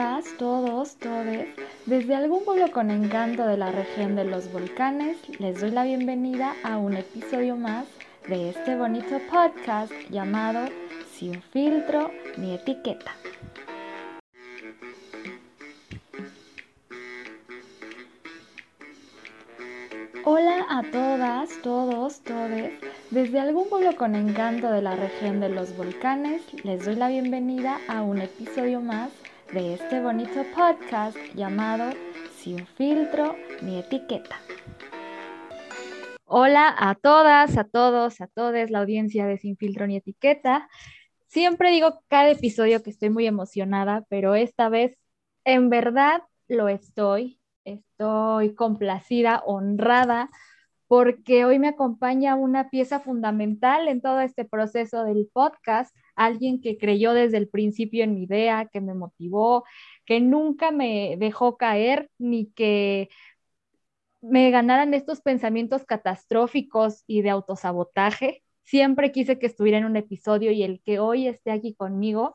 todas, todos, todes. Desde algún pueblo con encanto de la región de los volcanes, les doy la bienvenida a un episodio más de este bonito podcast llamado Sin filtro ni etiqueta. Hola a todas, todos, todes. Desde algún pueblo con encanto de la región de los volcanes, les doy la bienvenida a un episodio más de este bonito podcast llamado Sin filtro ni etiqueta. Hola a todas, a todos, a todos, la audiencia de Sin filtro ni etiqueta. Siempre digo cada episodio que estoy muy emocionada, pero esta vez en verdad lo estoy. Estoy complacida, honrada porque hoy me acompaña una pieza fundamental en todo este proceso del podcast, alguien que creyó desde el principio en mi idea, que me motivó, que nunca me dejó caer ni que me ganaran estos pensamientos catastróficos y de autosabotaje. Siempre quise que estuviera en un episodio y el que hoy esté aquí conmigo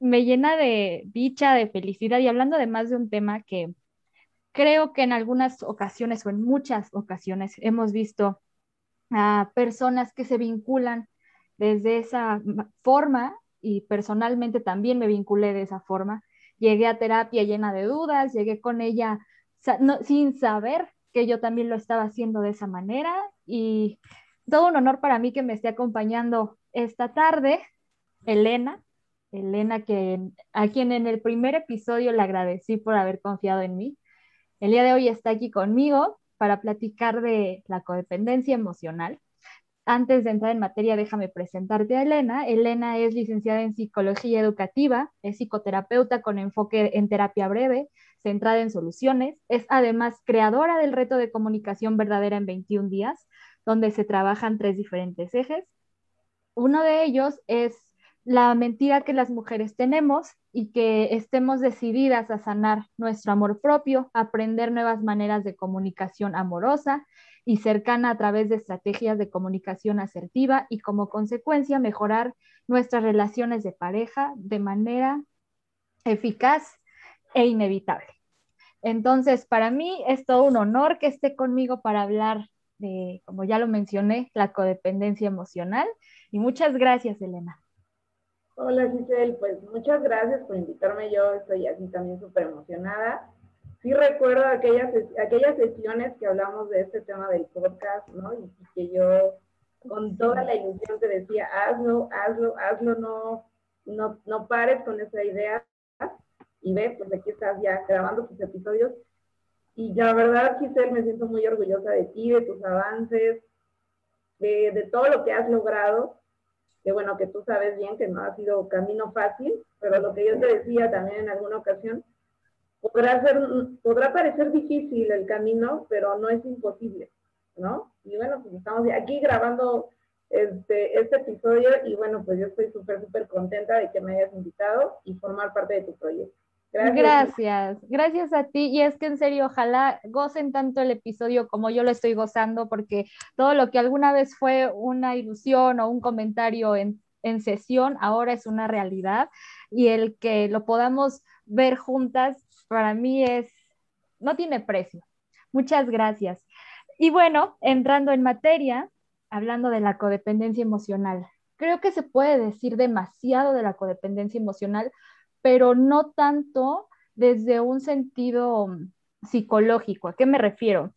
me llena de dicha, de felicidad y hablando además de un tema que Creo que en algunas ocasiones o en muchas ocasiones hemos visto a personas que se vinculan desde esa forma y personalmente también me vinculé de esa forma. Llegué a terapia llena de dudas, llegué con ella sin saber que yo también lo estaba haciendo de esa manera y todo un honor para mí que me esté acompañando esta tarde, Elena. Elena, a quien en el primer episodio le agradecí por haber confiado en mí. El día de hoy está aquí conmigo para platicar de la codependencia emocional. Antes de entrar en materia, déjame presentarte a Elena. Elena es licenciada en psicología educativa, es psicoterapeuta con enfoque en terapia breve, centrada en soluciones. Es además creadora del reto de comunicación verdadera en 21 días, donde se trabajan tres diferentes ejes. Uno de ellos es la mentira que las mujeres tenemos y que estemos decididas a sanar nuestro amor propio, aprender nuevas maneras de comunicación amorosa y cercana a través de estrategias de comunicación asertiva y como consecuencia mejorar nuestras relaciones de pareja de manera eficaz e inevitable. Entonces, para mí es todo un honor que esté conmigo para hablar de, como ya lo mencioné, la codependencia emocional. Y muchas gracias, Elena. Hola Giselle, pues muchas gracias por invitarme. Yo estoy así también súper emocionada. Sí recuerdo aquellas, aquellas sesiones que hablamos de este tema del podcast, ¿no? Y que yo con toda la ilusión te decía, hazlo, hazlo, hazlo, no, no, no pares con esa idea. Y ve, pues aquí estás ya grabando tus episodios. Y la verdad, Giselle, me siento muy orgullosa de ti, de tus avances, de, de todo lo que has logrado que bueno, que tú sabes bien que no ha sido camino fácil, pero lo que yo te decía también en alguna ocasión, podrá, ser, podrá parecer difícil el camino, pero no es imposible, ¿no? Y bueno, pues estamos aquí grabando este, este episodio y bueno, pues yo estoy súper, súper contenta de que me hayas invitado y formar parte de tu proyecto. Gracias. gracias, a ti. Y es que en serio, ojalá gocen tanto el episodio como yo lo estoy gozando, porque todo lo que alguna vez fue una ilusión o un comentario en, en sesión, ahora es una realidad. Y el que lo podamos ver juntas, para mí es, no tiene precio. Muchas gracias. Y bueno, entrando en materia, hablando de la codependencia emocional, creo que se puede decir demasiado de la codependencia emocional pero no tanto desde un sentido mm, psicológico. ¿A qué me refiero?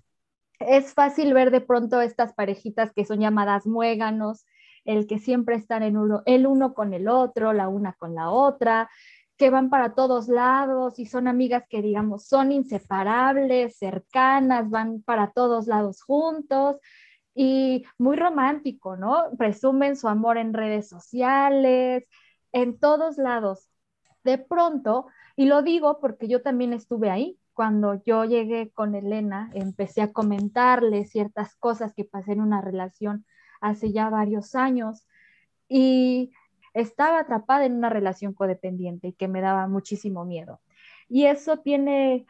Es fácil ver de pronto estas parejitas que son llamadas muéganos, el que siempre están en uno, el uno con el otro, la una con la otra, que van para todos lados y son amigas que digamos son inseparables, cercanas, van para todos lados juntos y muy romántico, ¿no? Presumen su amor en redes sociales, en todos lados de pronto, y lo digo porque yo también estuve ahí, cuando yo llegué con Elena, empecé a comentarle ciertas cosas que pasé en una relación hace ya varios años y estaba atrapada en una relación codependiente y que me daba muchísimo miedo. Y eso tiene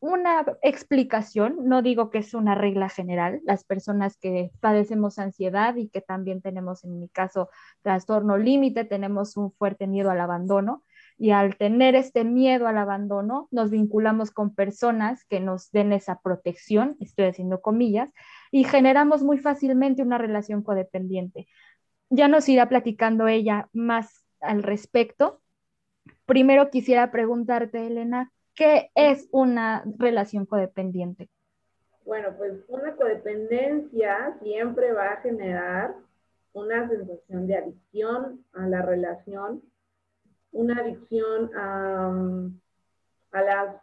una explicación, no digo que es una regla general, las personas que padecemos ansiedad y que también tenemos, en mi caso, trastorno límite, tenemos un fuerte miedo al abandono, Y al tener este miedo al abandono, nos vinculamos con personas que nos den esa protección, estoy haciendo comillas, y generamos muy fácilmente una relación codependiente. Ya nos irá platicando ella más al respecto. Primero quisiera preguntarte, Elena, ¿qué es una relación codependiente? Bueno, pues una codependencia siempre va a generar una sensación de adicción a la relación, una adicción a, las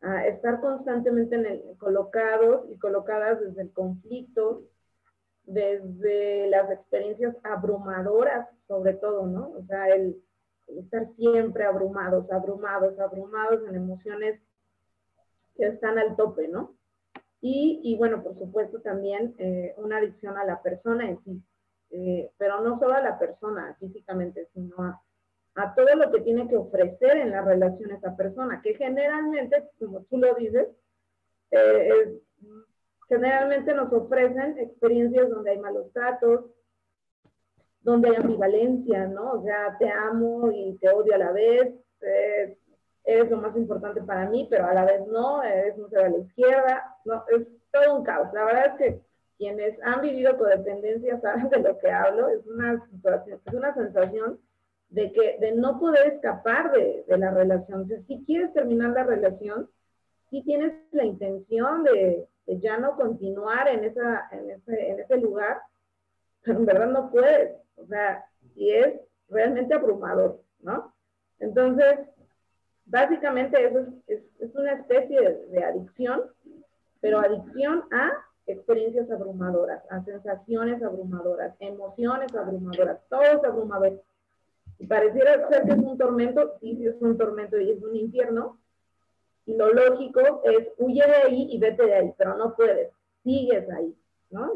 a estar constantemente en el, colocados y colocadas desde el conflicto, desde las experiencias abrumadoras, sobre todo, ¿no? O sea, el, estar siempre abrumados, abrumados, abrumados en emociones que están al tope, ¿no? Y, y bueno, por supuesto también eh, una adicción a la persona en sí, eh, pero no solo a la persona físicamente, sino a, todo lo que tiene que ofrecer en la relación esa persona, que generalmente, como tú lo dices, eh, generalmente nos ofrecen experiencias donde hay malos tratos, donde hay ambivalencia, ¿no? O sea, te amo y te odio a la vez, eh, eres lo más importante para mí, pero a la vez no, eres un ser a la izquierda, no, es todo un caos. La verdad es que quienes han vivido codependencia saben de lo que hablo, es una situación, es una sensación de que de no poder escapar de, la relación. si quieres terminar la relación, si tienes la intención de ya no continuar en, esa, en, ese, en ese lugar, pero en verdad no puedes. O sea, y es realmente abrumador, ¿no? Entonces, básicamente eso es, es, una especie de, adicción, pero adicción a experiencias abrumadoras, a sensaciones abrumadoras, emociones abrumadoras, todo es abrumador. Y pareciera ser que es un tormento, sí, sí es un tormento y es un infierno, y lo lógico es huye de ahí y vete de ahí, pero no puedes, sigues ahí, ¿no?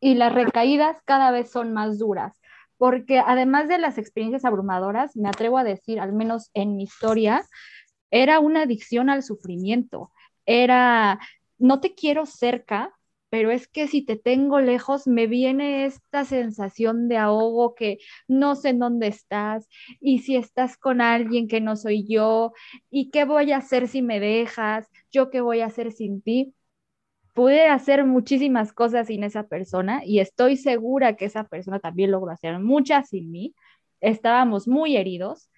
y las recaídas cada vez son más duras, porque además de las experiencias abrumadoras, me atrevo a decir, al menos en mi historia, era una adicción al sufrimiento, era, no te quiero cerca, pero es que si te tengo lejos me viene esta sensación de ahogo que no sé en dónde estás y si estás con alguien que no soy yo y qué voy a hacer si me dejas, yo qué voy a hacer sin ti. Pude hacer muchísimas cosas sin esa persona y estoy segura que esa persona también logró hacer muchas sin mí. Estábamos muy heridos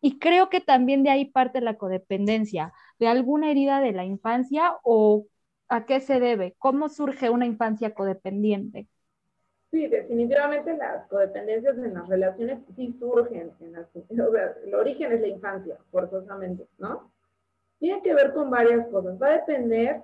y creo que también de ahí parte la codependencia, de alguna herida de la infancia o ¿A qué se debe? ¿Cómo surge una infancia codependiente? Sí, definitivamente las codependencias en las relaciones sí surgen. En o sea, el origen es la infancia, forzosamente, ¿no? Tiene que ver con varias cosas. Va a depender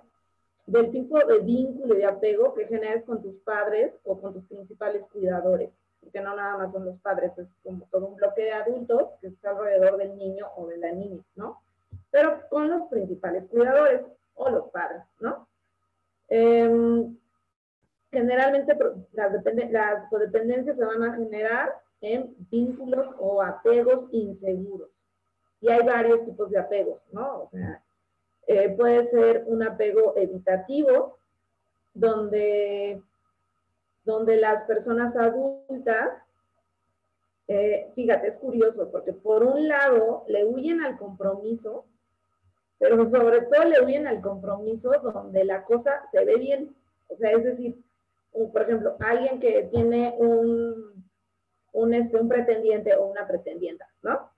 del tipo de vínculo y de apego que generes con tus padres o con tus principales cuidadores. Porque no nada más son los padres, es como todo un bloque de adultos que está alrededor del niño o de la niña, ¿no? Pero con los principales cuidadores o los padres, ¿no? Em, generalmente las, codependencias se van a generar en vínculos o apegos inseguros. Y hay varios tipos de apegos, ¿no? O sea, eh, puede ser un apego evitativo, donde, donde las personas adultas, eh, fíjate, es curioso, porque por un lado le huyen al compromiso pero sobre todo le huyen al compromiso donde la cosa se ve bien. O sea, es decir, por ejemplo, alguien que tiene un, un, este, un pretendiente o una pretendienta, ¿no?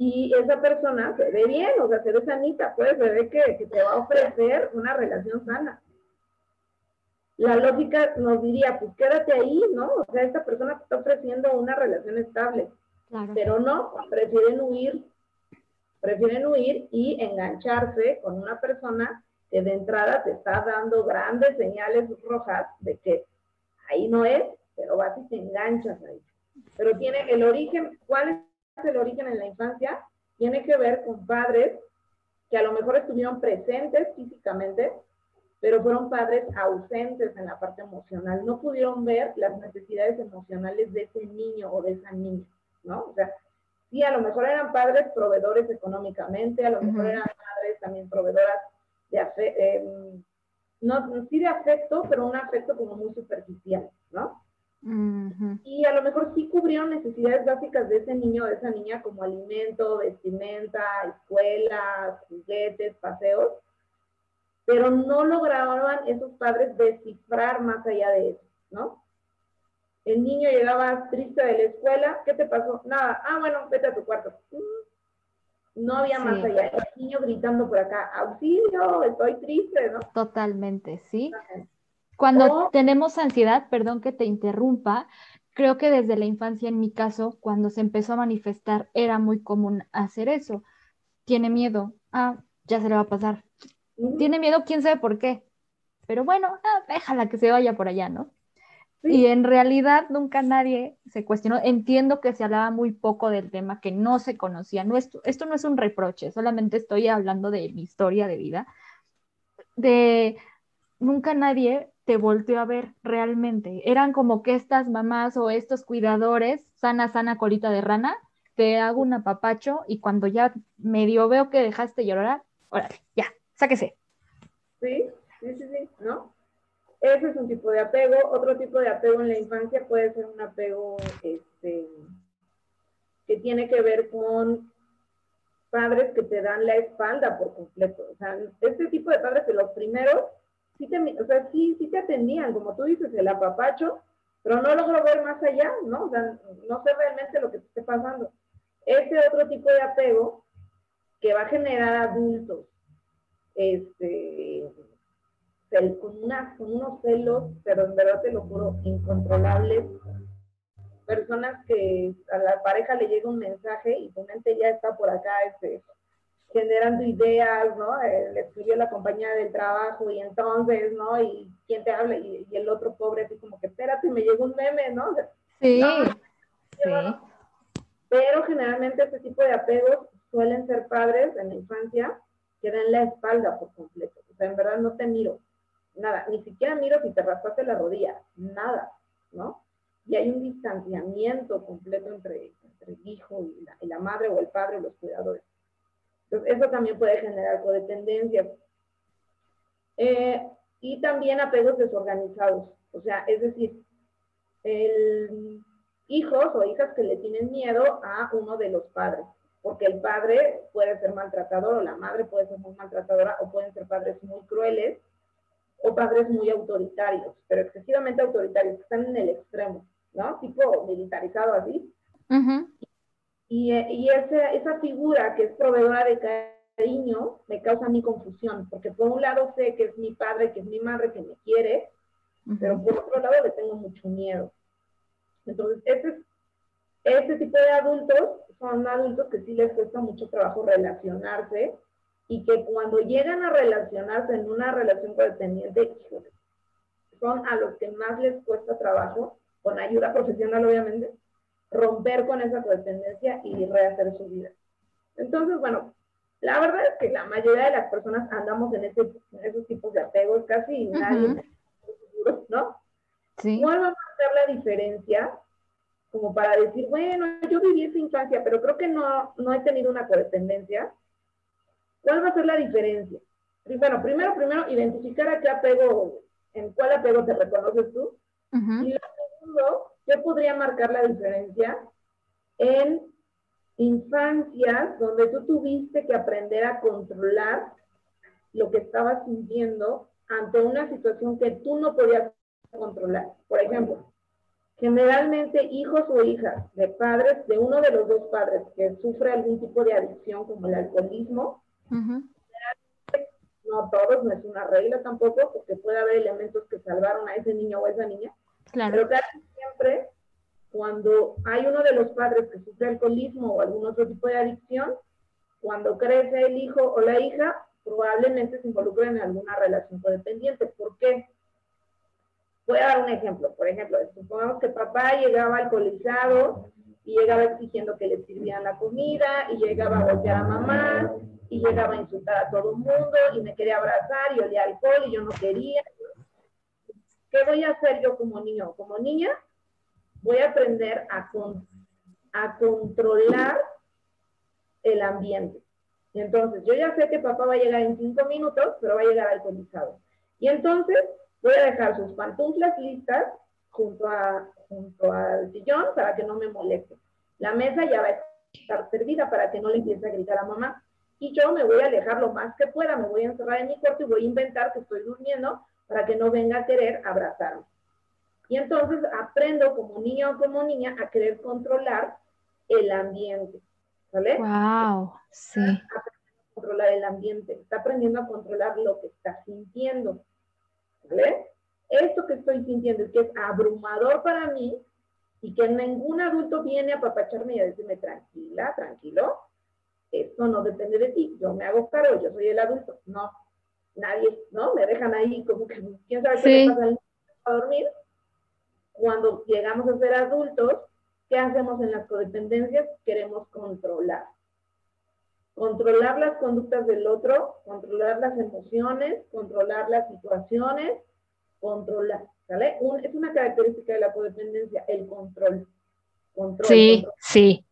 Y esa persona se ve bien, o sea, se ve sanita, pues se ve que, que te va a ofrecer una relación sana. La lógica nos diría, pues quédate ahí, ¿no? O sea, esta persona te está ofreciendo una relación estable. Pero no, prefieren huir prefieren huir y engancharse con una persona que de entrada te está dando grandes señales rojas de que ahí no es, pero vas y te enganchas ahí. Pero tiene el origen, ¿cuál es el origen en la infancia? Tiene que ver con padres que a lo mejor estuvieron presentes físicamente, pero fueron padres ausentes en la parte emocional. No pudieron ver las necesidades emocionales de ese niño o de esa niña, ¿no? O sea, Sí, a lo mejor eran padres proveedores económicamente, a lo mejor eran madres también proveedoras de afecto, em, no, sí de afecto, pero un afecto como muy superficial, ¿no? Y a lo mejor sí cubrieron necesidades básicas de ese niño o de esa niña, como alimento, vestimenta, escuelas, juguetes, paseos, pero no lograban esos padres descifrar más allá de eso, ¿no? El niño llegaba triste de la escuela, ¿qué te pasó? Nada, ah, bueno, vete a tu cuarto. Mm, no había más allá. El niño gritando por acá, auxilio, estoy triste, ¿no? Totalmente, sí. Cuando tenemos ansiedad, perdón que te interrumpa, creo que desde la infancia, en mi caso, cuando se empezó a manifestar, era muy común hacer eso. Tiene miedo, ah, ya se le va a pasar. Tiene miedo, quién sabe por qué. Pero bueno, ah, déjala que se vaya por allá, ¿no? Y en realidad nunca nadie se cuestionó. Entiendo que se hablaba muy poco del tema, que no se conocía. No, esto, esto no es un reproche, solamente estoy hablando de mi historia de vida. De nunca nadie te volteó a ver realmente. Eran como que estas mamás o estos cuidadores, sana, sana colita de rana, te hago un apapacho y cuando ya medio veo que dejaste llorar, órale, ya, sáquese. Sí, sí, sí, sí, ¿no? Ese es un tipo de apego. Otro tipo de apego en la infancia puede ser un apego este, que tiene que ver con padres que te dan la espalda por completo. O sea, este tipo de padres que los primeros sí te, o sea, sí, sí te atendían, como tú dices, el apapacho, pero no logro ver más allá, ¿no? O sea, no sé realmente lo que te esté pasando. Ese otro tipo de apego que va a generar adultos, este, con, una, con unos celos, pero en verdad te lo juro, incontrolables. Personas que a la pareja le llega un mensaje y tu mente ya está por acá, este, generando ideas, ¿no? Eh, le escribió la compañía del trabajo y entonces, ¿no? Y quién te habla y, el otro pobre así como que espérate, me llegó un meme, ¿no? Sí. sí. Pero generalmente este tipo de apegos suelen ser padres en la infancia que dan la espalda por completo. O sea, en verdad no te miro, nada, ni siquiera miro si te raspaste la rodilla, nada, ¿no? Y hay un distanciamiento completo entre, entre el hijo y la, madre o el padre o los cuidadores. Entonces, eso también puede generar codependencia. Eh, y también apegos desorganizados. O sea, es decir, el, hijos o hijas que le tienen miedo a uno de los padres, porque el padre puede ser maltratador o la madre puede ser muy maltratadora o pueden ser padres muy crueles o padres muy autoritarios, pero excesivamente autoritarios, que están en el extremo, ¿no? Tipo militarizado así. Y, y esa figura que es proveedora de cariño me causa mí confusión, porque por un lado sé que es mi padre, que es mi madre, que me quiere, pero por otro lado le tengo mucho miedo. Entonces, este, este tipo de adultos son adultos que sí les cuesta mucho trabajo relacionarse y que cuando llegan a relacionarse en una relación codependiente, son a los que más les cuesta trabajo, con ayuda profesional obviamente, romper con esa codependencia y rehacer su vida. Entonces, bueno, la verdad es que la mayoría de las personas andamos en, ese, esos tipos de apegos, casi nadie, ¿no? Sí. ¿Cuál va a ser la diferencia? Como para decir, bueno, yo viví esa infancia, pero creo que no, no he tenido una codependencia. ¿Cuál va a ser la diferencia? Bueno, primero, primero, identificar a qué apego, en cuál apego te reconoces tú. Y lo segundo, ¿qué podría marcar la diferencia en infancias donde tú tuviste que aprender a controlar lo que estabas sintiendo ante una situación que tú no podías controlar? Por ejemplo, generalmente hijos o hijas de padres, de uno de los dos padres que sufre algún tipo de adicción como el alcoholismo, no todos, no es una regla tampoco, porque puede haber elementos que salvaron a ese niño o a esa niña, Claro. Pero casi siempre, cuando hay uno de los padres que sufre alcoholismo o algún otro tipo de adicción, cuando crece el hijo o la hija, probablemente se involucren en alguna relación codependiente. ¿Por qué? Voy a dar un ejemplo. Por ejemplo, supongamos que papá llegaba alcoholizado y llegaba exigiendo que le sirvieran la comida y llegaba a golpear a mamá y llegaba a insultar a todo el mundo y me quería abrazar y olía alcohol y yo no quería. ¿Qué voy a hacer yo como niño? Como niña, voy a aprender a, a controlar el ambiente. Y entonces, yo ya sé que papá va a llegar en cinco minutos, pero va a llegar alcoholizado. Y entonces, voy a dejar sus pantuflas listas, junto, a, junto al sillón para que no me moleste. La mesa ya va a estar servida para que no le empiece a gritar a mamá. Y yo me voy a alejar lo más que pueda, me voy a encerrar en mi cuarto y voy a inventar que estoy durmiendo para que no venga a querer abrazarme. Y entonces aprendo como niño o como niña a querer controlar el ambiente. ¿Vale? Wow, sí. Está aprendiendo a controlar el ambiente, está aprendiendo a controlar lo que está sintiendo. ¿Vale? Esto que estoy sintiendo y que es abrumador para mí y que ningún adulto viene a papacharme y a decirme tranquila, tranquilo, esto no depende de ti, yo me hago cargo, yo soy el adulto. No, nadie, ¿no? Me dejan ahí como que, ¿quién sabe qué le pasa a dormir? Cuando llegamos a ser adultos, ¿qué hacemos en las codependencias? Queremos controlar. Controlar las conductas del otro, controlar las emociones, controlar las situaciones, controlar, ¿sale? es una característica de la codependencia, el control. control sí, sí,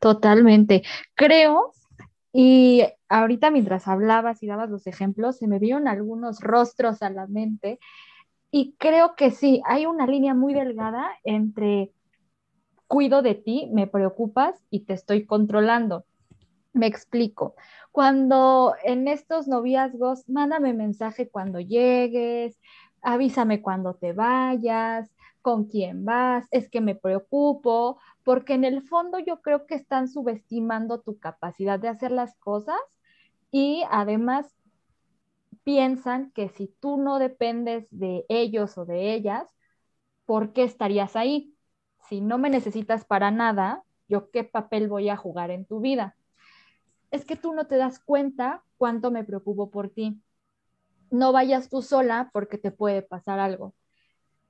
totalmente. Creo, y ahorita mientras hablabas y dabas los ejemplos, se me vieron algunos rostros a la mente y creo que sí, hay una línea muy delgada entre cuido de ti, me preocupas y te estoy controlando. Me explico. Cuando en estos noviazgos, mándame mensaje cuando llegues, avísame cuando te vayas, con quién vas, es que me preocupo, porque en el fondo yo creo que están subestimando tu capacidad de hacer las cosas y además piensan que si tú no dependes de ellos o de ellas, ¿por qué estarías ahí? Si no me necesitas para nada, ¿yo qué papel voy a jugar en tu vida? Es que tú no te das cuenta cuánto me preocupo por ti. No vayas tú sola porque te puede pasar algo.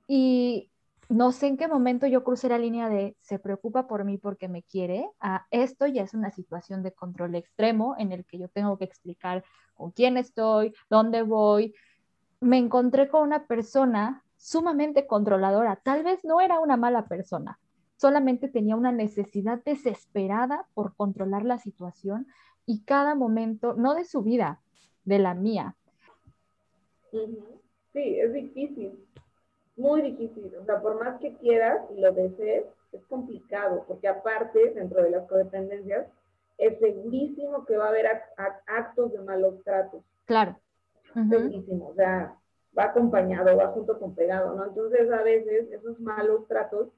Y no sé en qué momento yo crucé la línea de se preocupa por mí porque me quiere, a esto ya es una situación de control extremo en el que yo tengo que explicar con quién estoy, dónde voy. Me encontré con una persona sumamente controladora, tal vez no era una mala persona, solamente tenía una necesidad desesperada por controlar la situación y cada momento, no de su vida, de la mía. Sí, es difícil muy difícil. O sea, por más que quieras y lo desees, es complicado, porque aparte, dentro de las codependencias, es segurísimo que va a haber actos de malos tratos. Claro. Segurísimo. O sea, va acompañado, va junto con pegado, ¿no? Entonces, a veces esos malos tratos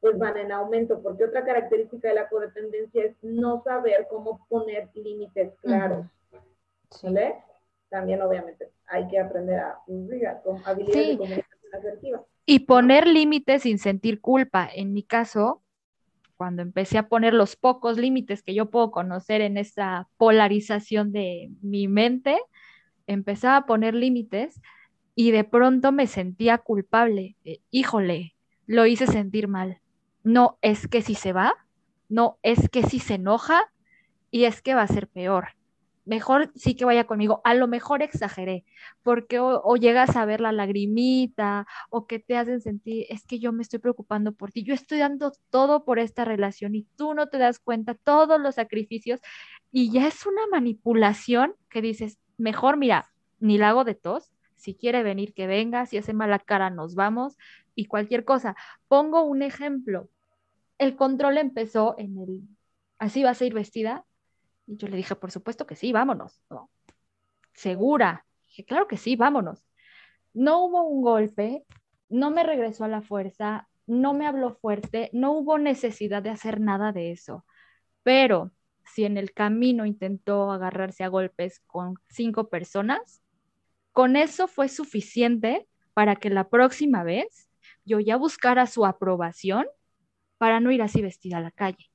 pues van en aumento, porque otra característica de la codependencia es no saber cómo poner límites claros. ¿Vale? También, obviamente, hay que aprender a, con habilidades de comunicación y poner límites sin sentir culpa. En mi caso, cuando empecé a poner los pocos límites que yo puedo conocer en esta polarización de mi mente, empezaba a poner límites y de pronto me sentía culpable. híjole, lo hice sentir mal. No es que si se va, no es que si se enoja y es que va a ser peor mejor sí que vaya conmigo. A lo mejor exageré, porque o, llegas a ver la lagrimita o que te hacen sentir, es que yo me estoy preocupando por ti, yo estoy dando todo por esta relación y tú no te das cuenta todos los sacrificios y ya es una manipulación que dices, mejor mira, ni la hago de tos, si quiere venir que venga, si hace mala cara nos vamos y cualquier cosa. Pongo un ejemplo. El control empezó en el, así vas a ir vestida, yo le dije, por supuesto que sí, vámonos. Segura. Dije, claro que sí, vámonos. No hubo un golpe, no me regresó a la fuerza, no me habló fuerte, no hubo necesidad de hacer nada de eso. Pero si en el camino intentó agarrarse a golpes con cinco personas, con eso fue suficiente para que la próxima vez yo ya buscara su aprobación para no ir así vestida a la calle.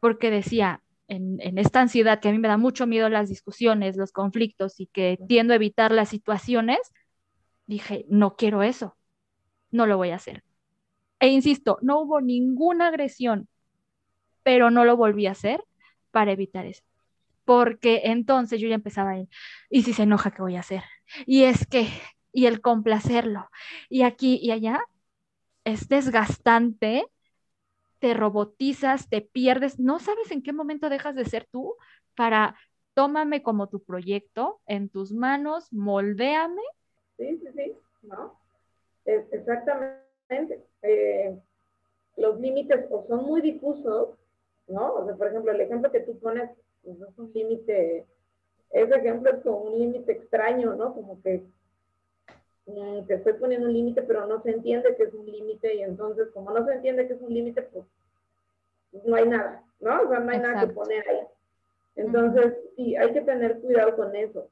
Porque decía, en, esta ansiedad que a mí me da mucho miedo las discusiones, los conflictos y que tiendo a evitar las situaciones, dije, no quiero eso, no lo voy a hacer. E insisto, no hubo ninguna agresión, pero no lo volví a hacer para evitar eso. Porque entonces yo ya empezaba a ir, ¿y si se enoja, qué voy a hacer? Y es que, y el complacerlo, y aquí y allá, es desgastante te robotizas, te pierdes, no sabes en qué momento dejas de ser tú para tómame como tu proyecto en tus manos, moldéame. Sí, sí, sí, ¿no? exactamente eh, los límites o son muy difusos, ¿no? O sea, por ejemplo, el ejemplo que tú pones pues, es un límite, ese ejemplo es como un límite extraño, ¿no? Como que mm, te estoy poniendo un límite, pero no se entiende que es un límite y entonces como no se entiende que es un límite, pues no hay nada, ¿no? O sea, no hay nada que poner ahí. Entonces, sí, hay que tener cuidado con eso.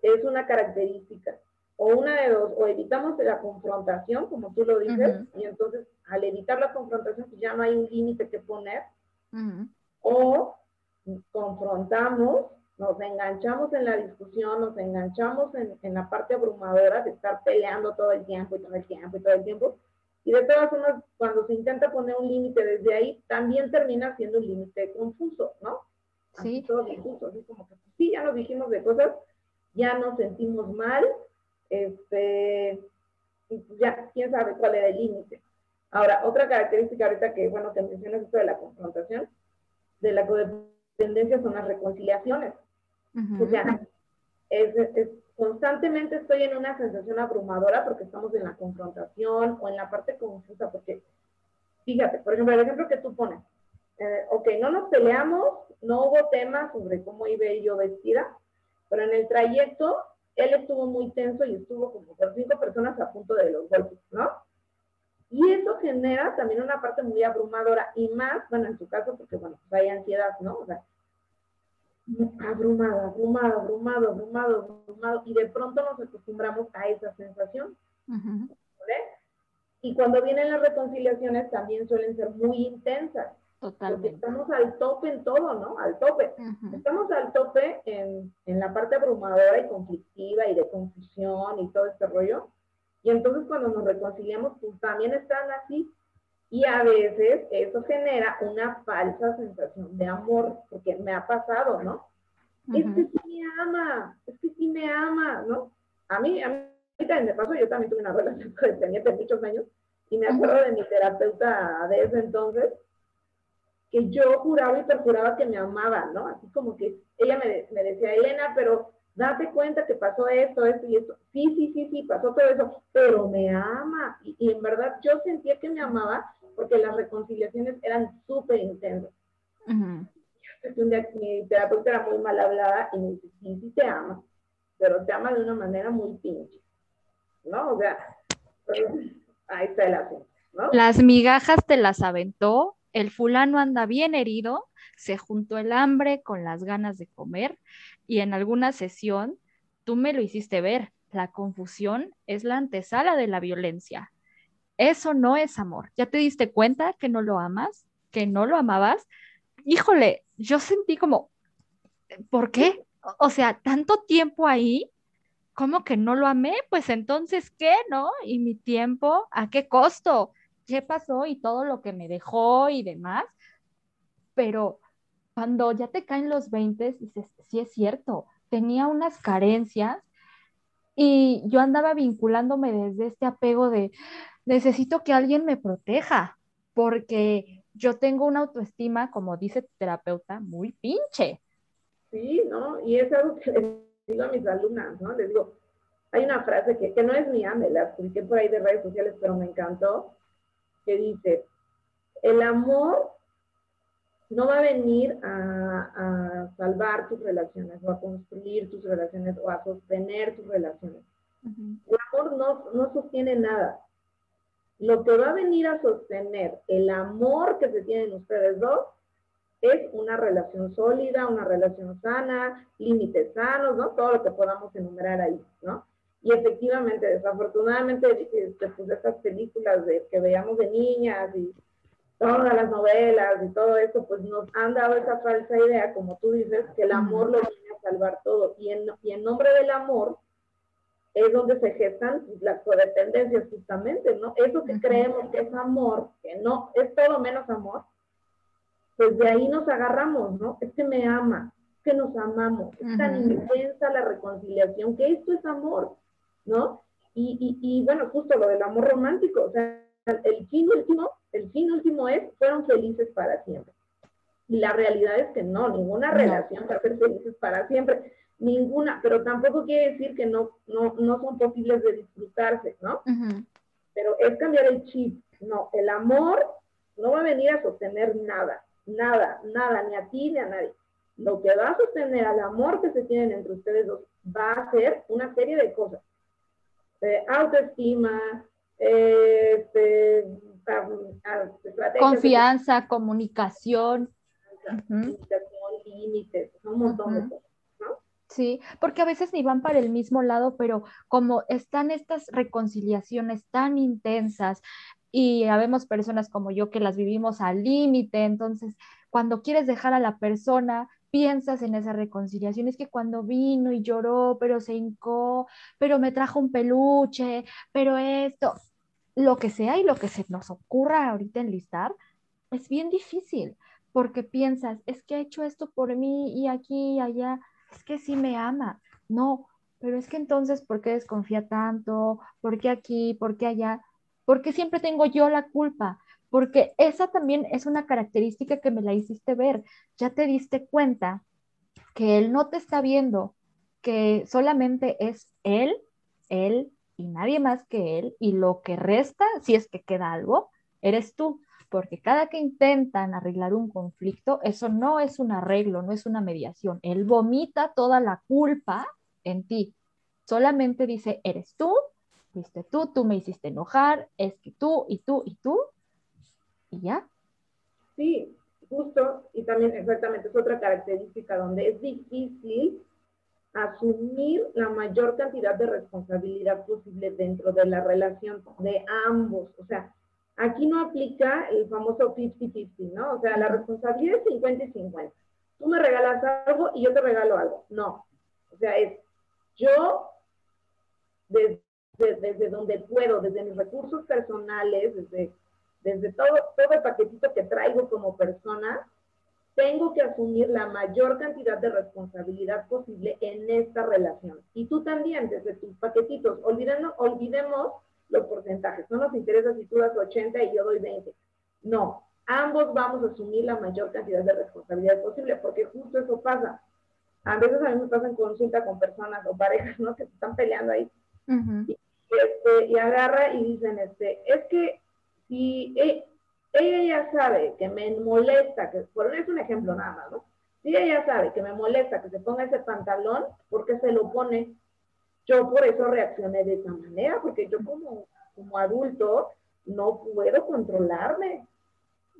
Es una característica. O una de dos, o evitamos la confrontación, como tú lo dices, y entonces al evitar la confrontación, pues ya no hay un límite que poner, o confrontamos, nos enganchamos en la discusión, nos enganchamos en, en, la parte abrumadora de estar peleando todo el tiempo y todo el tiempo y todo el tiempo. Y de todas formas, cuando se intenta poner un límite desde ahí, también termina siendo un límite confuso, ¿no? Sí. todo difuso, así como que sí, ya nos dijimos de cosas, ya nos sentimos mal, este, y pues ya, quién sabe cuál era el límite. Ahora, otra característica ahorita que, bueno, que mencionas esto de la confrontación, de la codependencia son las reconciliaciones. O sea, es, constantemente estoy en una sensación abrumadora porque estamos en la confrontación o en la parte confusa, porque, fíjate, por ejemplo, el ejemplo que tú pones, eh, ok, no nos peleamos, no hubo tema sobre cómo iba yo vestida, pero en el trayecto él estuvo muy tenso y estuvo como con cinco personas a punto de los golpes, ¿no? Y eso genera también una parte muy abrumadora y más, bueno, en su caso, porque bueno, pues hay ansiedad, ¿no? O sea, abrumado, abrumado, abrumado, abrumado, abrumado, y de pronto nos acostumbramos a esa sensación. ¿vale? Y cuando vienen las reconciliaciones también suelen ser muy intensas. Totalmente. Porque estamos al tope en todo, ¿no? Al tope. Estamos al tope en, en, la parte abrumadora y conflictiva y de confusión y todo este rollo. Y entonces cuando nos reconciliamos, pues también están así. Y a veces eso genera una falsa sensación de amor, porque me ha pasado, ¿no? Es que sí me ama, es que sí me ama, ¿no? A mí, a mí también me pasó, yo también tuve una relación que tenía muchos años, y me acuerdo de mi terapeuta de ese entonces, que yo juraba y perjuraba que me amaba, ¿no? Así como que ella me, me decía, Elena, pero date cuenta que pasó esto, esto y esto. Sí, sí, sí, sí, pasó todo eso, pero me ama. Y, en verdad yo sentía que me amaba porque las reconciliaciones eran súper intensas. Un día mi terapeuta era muy mal hablada y me dice, sí, sí te ama, pero te ama de una manera muy pinche. ¿No? O sea, ahí está el asunto. ¿no? Las migajas te las aventó, el fulano anda bien herido, se juntó el hambre con las ganas de comer y en alguna sesión tú me lo hiciste ver. La confusión es la antesala de la violencia. Eso no es amor. ¿Ya te diste cuenta que no lo amas? ¿Que no lo amabas? Híjole, yo sentí como, ¿por qué? O sea, tanto tiempo ahí, ¿cómo que no lo amé? Pues entonces, ¿qué? ¿No? ¿Y mi tiempo? ¿A qué costo? ¿Qué pasó? Y todo lo que me dejó y demás. Pero cuando ya te caen los 20, dices, sí es cierto, tenía unas carencias y yo andaba vinculándome desde este apego de, necesito que alguien me proteja, porque yo tengo una autoestima, como dice tu terapeuta, muy pinche. Sí, ¿no? Y es algo que les digo a mis alumnas, ¿no? Les digo, hay una frase que, que no es mía, me la publiqué por ahí de redes sociales, pero me encantó, que dice, el amor no va a venir a, salvar tus relaciones o a construir tus relaciones o a sostener tus relaciones. El amor no, no sostiene nada. Lo que va a venir a sostener el amor que se tienen ustedes dos es una relación sólida, una relación sana, límites sanos, ¿no? Todo lo que podamos enumerar ahí, ¿no? Y efectivamente, desafortunadamente, este, pues estas películas de, que veíamos de niñas y todas las novelas y todo eso, pues nos han dado esa falsa idea, como tú dices, que el amor lo viene a salvar todo. Y en, y en nombre del amor es donde se gestan las codependencias justamente, ¿no? Eso que creemos que es amor, que no, es todo menos amor, pues de ahí nos agarramos, ¿no? Es que me ama, es que nos amamos, es tan intensa la reconciliación, que esto es amor, ¿no? Y, y, y bueno, justo lo del amor romántico, o sea, el fin último, el fin último es, fueron felices para siempre. Y la realidad es que no, ninguna relación va a ser felices para siempre, ninguna, pero tampoco quiere decir que no, no, no son posibles de disfrutarse, ¿no? pero es cambiar el chip. No, el amor no va a venir a sostener nada, nada, nada, ni a ti ni a nadie. Lo que va a sostener al amor que se tienen entre ustedes dos va a ser una serie de cosas. Eh, autoestima, este, confianza, comunicación. límites, un montón de cosas. Sí, porque a veces ni van para el mismo lado, pero como están estas reconciliaciones tan intensas y habemos personas como yo que las vivimos al límite, entonces cuando quieres dejar a la persona, piensas en esa reconciliación. Es que cuando vino y lloró, pero se hincó, pero me trajo un peluche, pero esto, lo que sea y lo que se nos ocurra ahorita enlistar, es bien difícil, porque piensas, es que ha hecho esto por mí y aquí y allá es que sí me ama. No, pero es que entonces, ¿por qué desconfía tanto? ¿Por qué aquí? ¿Por qué allá? Porque siempre tengo yo la culpa. Porque esa también es una característica que me la hiciste ver. Ya te diste cuenta que él no te está viendo, que solamente es él, él y nadie más que él, y lo que resta, si es que queda algo, eres tú porque cada que intentan arreglar un conflicto, eso no es un arreglo, no es una mediación. Él vomita toda la culpa en ti. Solamente dice, eres tú, fuiste tú, tú me hiciste enojar, es que tú y tú y tú, y ya. Sí, justo, y también exactamente es otra característica donde es difícil asumir la mayor cantidad de responsabilidad posible dentro de la relación de ambos. O sea, Aquí no aplica el famoso 50-50, ¿no? O sea, la responsabilidad es 50 y 50. Tú me regalas algo y yo te regalo algo. No. O sea, es yo desde, desde donde puedo, desde mis recursos personales, desde, desde todo, todo el paquetito que traigo como persona, tengo que asumir la mayor cantidad de responsabilidad posible en esta relación. Y tú también, desde tus paquetitos. Olvidemos, olvidemos los porcentajes. No nos interesa si tú das 80 y yo doy 20. No, ambos vamos a asumir la mayor cantidad de responsabilidad posible, porque justo eso pasa. A veces a mí me pasa en consulta con personas o parejas, ¿no? Que se están peleando ahí. y, este, y, agarra y dicen, este, es que si e, ella ya sabe que me molesta, que por es un ejemplo nada más, ¿no? Si ella sabe que me molesta que se ponga ese pantalón, ¿por qué se lo pone? Yo por eso reaccioné de esa manera, porque yo como, como adulto no puedo controlarme.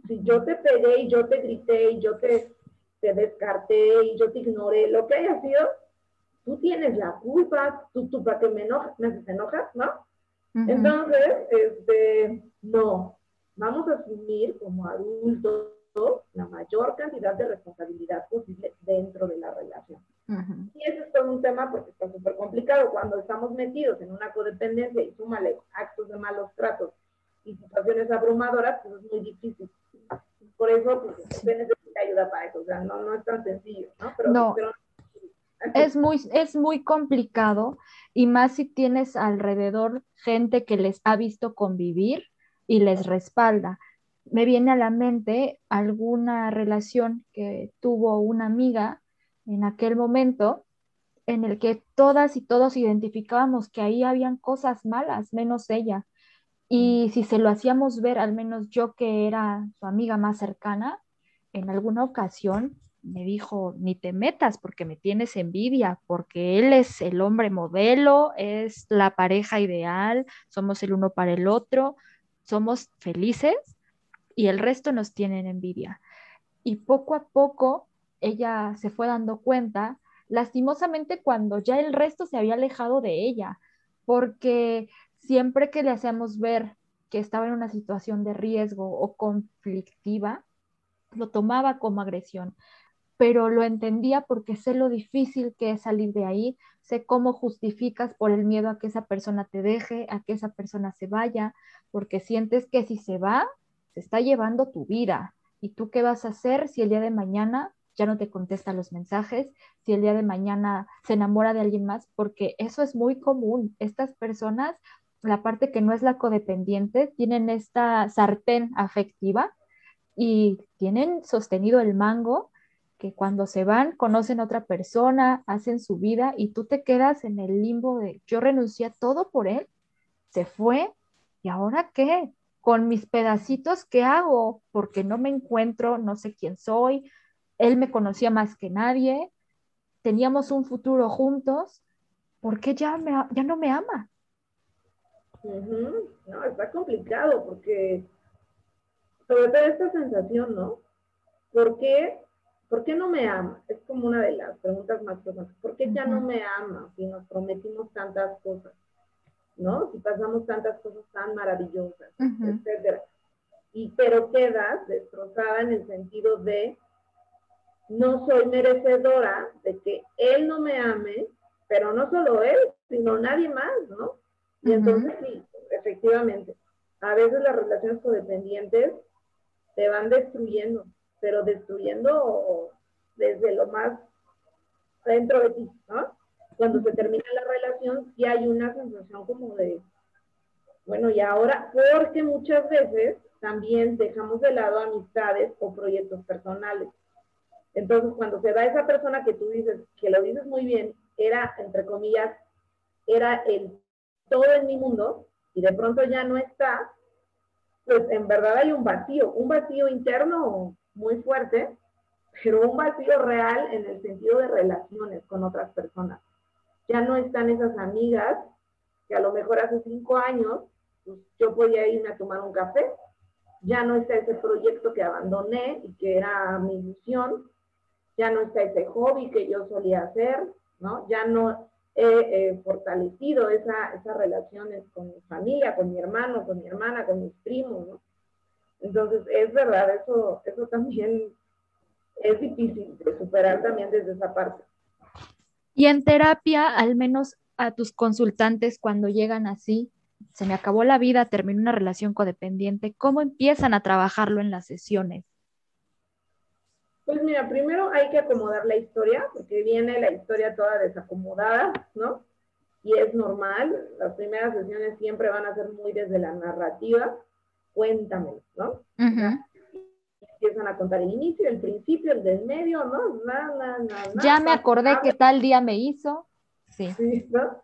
Si yo te pegué y yo te grité y yo te, te descarté y yo te ignoré, lo que haya sido, tú tienes la culpa, tú, tú para que me enojas, me haces enojar, ¿no? Entonces, este, no, vamos a asumir como adultos la mayor cantidad de responsabilidad posible dentro de la relación. Y eso es todo un tema porque está súper complicado. Cuando estamos metidos en una codependencia y súmale actos de malos tratos y situaciones abrumadoras, pues es muy difícil. Por eso, pues, se necesita ayuda para eso. O sea, no, no es tan sencillo, ¿no? Pero, no. es muy, es muy complicado y más si tienes alrededor gente que les ha visto convivir y les respalda. Me viene a la mente alguna relación que tuvo una amiga en aquel momento en el que todas y todos identificábamos que ahí habían cosas malas, menos ella. Y si se lo hacíamos ver, al menos yo que era su amiga más cercana, en alguna ocasión me dijo, ni te metas porque me tienes envidia, porque él es el hombre modelo, es la pareja ideal, somos el uno para el otro, somos felices y el resto nos tienen envidia. Y poco a poco ella se fue dando cuenta, lastimosamente cuando ya el resto se había alejado de ella, porque siempre que le hacíamos ver que estaba en una situación de riesgo o conflictiva, lo tomaba como agresión, pero lo entendía porque sé lo difícil que es salir de ahí, sé cómo justificas por el miedo a que esa persona te deje, a que esa persona se vaya, porque sientes que si se va, se está llevando tu vida. ¿Y tú qué vas a hacer si el día de mañana ya no te contesta los mensajes, si el día de mañana se enamora de alguien más, porque eso es muy común. Estas personas, la parte que no es la codependiente, tienen esta sartén afectiva y tienen sostenido el mango que cuando se van conocen a otra persona, hacen su vida y tú te quedas en el limbo de yo renuncié a todo por él, se fue ¿y ahora qué? Con mis pedacitos, ¿qué hago? Porque no me encuentro, no sé quién soy, él me conocía más que nadie, teníamos un futuro juntos, ¿por qué ya, me, ya no me ama? No, está complicado porque sobre todo esta sensación, ¿no? ¿Por qué, ¿Por qué no me ama? Es como una de las preguntas más profundas. ¿Por qué ya no me ama si nos prometimos tantas cosas? ¿No? Si pasamos tantas cosas tan maravillosas, etcétera. Y pero quedas destrozada en el sentido de no soy merecedora de que él no me ame, pero no solo él, sino nadie más, ¿no? Y entonces sí, efectivamente, a veces las relaciones codependientes te van destruyendo, pero destruyendo desde lo más dentro de ti, ¿no? Cuando se termina la relación, sí hay una sensación como de, bueno, y ahora, porque muchas veces también dejamos de lado amistades o proyectos personales. Entonces, cuando se da esa persona que tú dices, que lo dices muy bien, era, entre comillas, era el todo en mi mundo, y de pronto ya no está, pues en verdad hay un vacío, un vacío interno muy fuerte, pero un vacío real en el sentido de relaciones con otras personas. Ya no están esas amigas que a lo mejor hace cinco años pues, yo podía irme a tomar un café, ya no está ese proyecto que abandoné y que era mi ilusión, ya no está ese hobby que yo solía hacer, ¿no? Ya no he fortalecido esa, esas relaciones con mi familia, con mi hermano, con mi hermana, con mis primos. Entonces, es verdad, eso, eso también es difícil de superar también desde esa parte. Y en terapia, al menos a tus consultantes cuando llegan así, se me acabó la vida, terminé una relación codependiente, ¿cómo empiezan a trabajarlo en las sesiones? Pues mira, primero hay que acomodar la historia, porque viene la historia toda desacomodada, ¿no? Y es normal, las primeras sesiones siempre van a ser muy desde la narrativa, cuéntame, ¿no? empiezan a contar el inicio, el principio, el del medio, ¿no? ya me acordé que tal día me hizo. Sí. sí ¿no?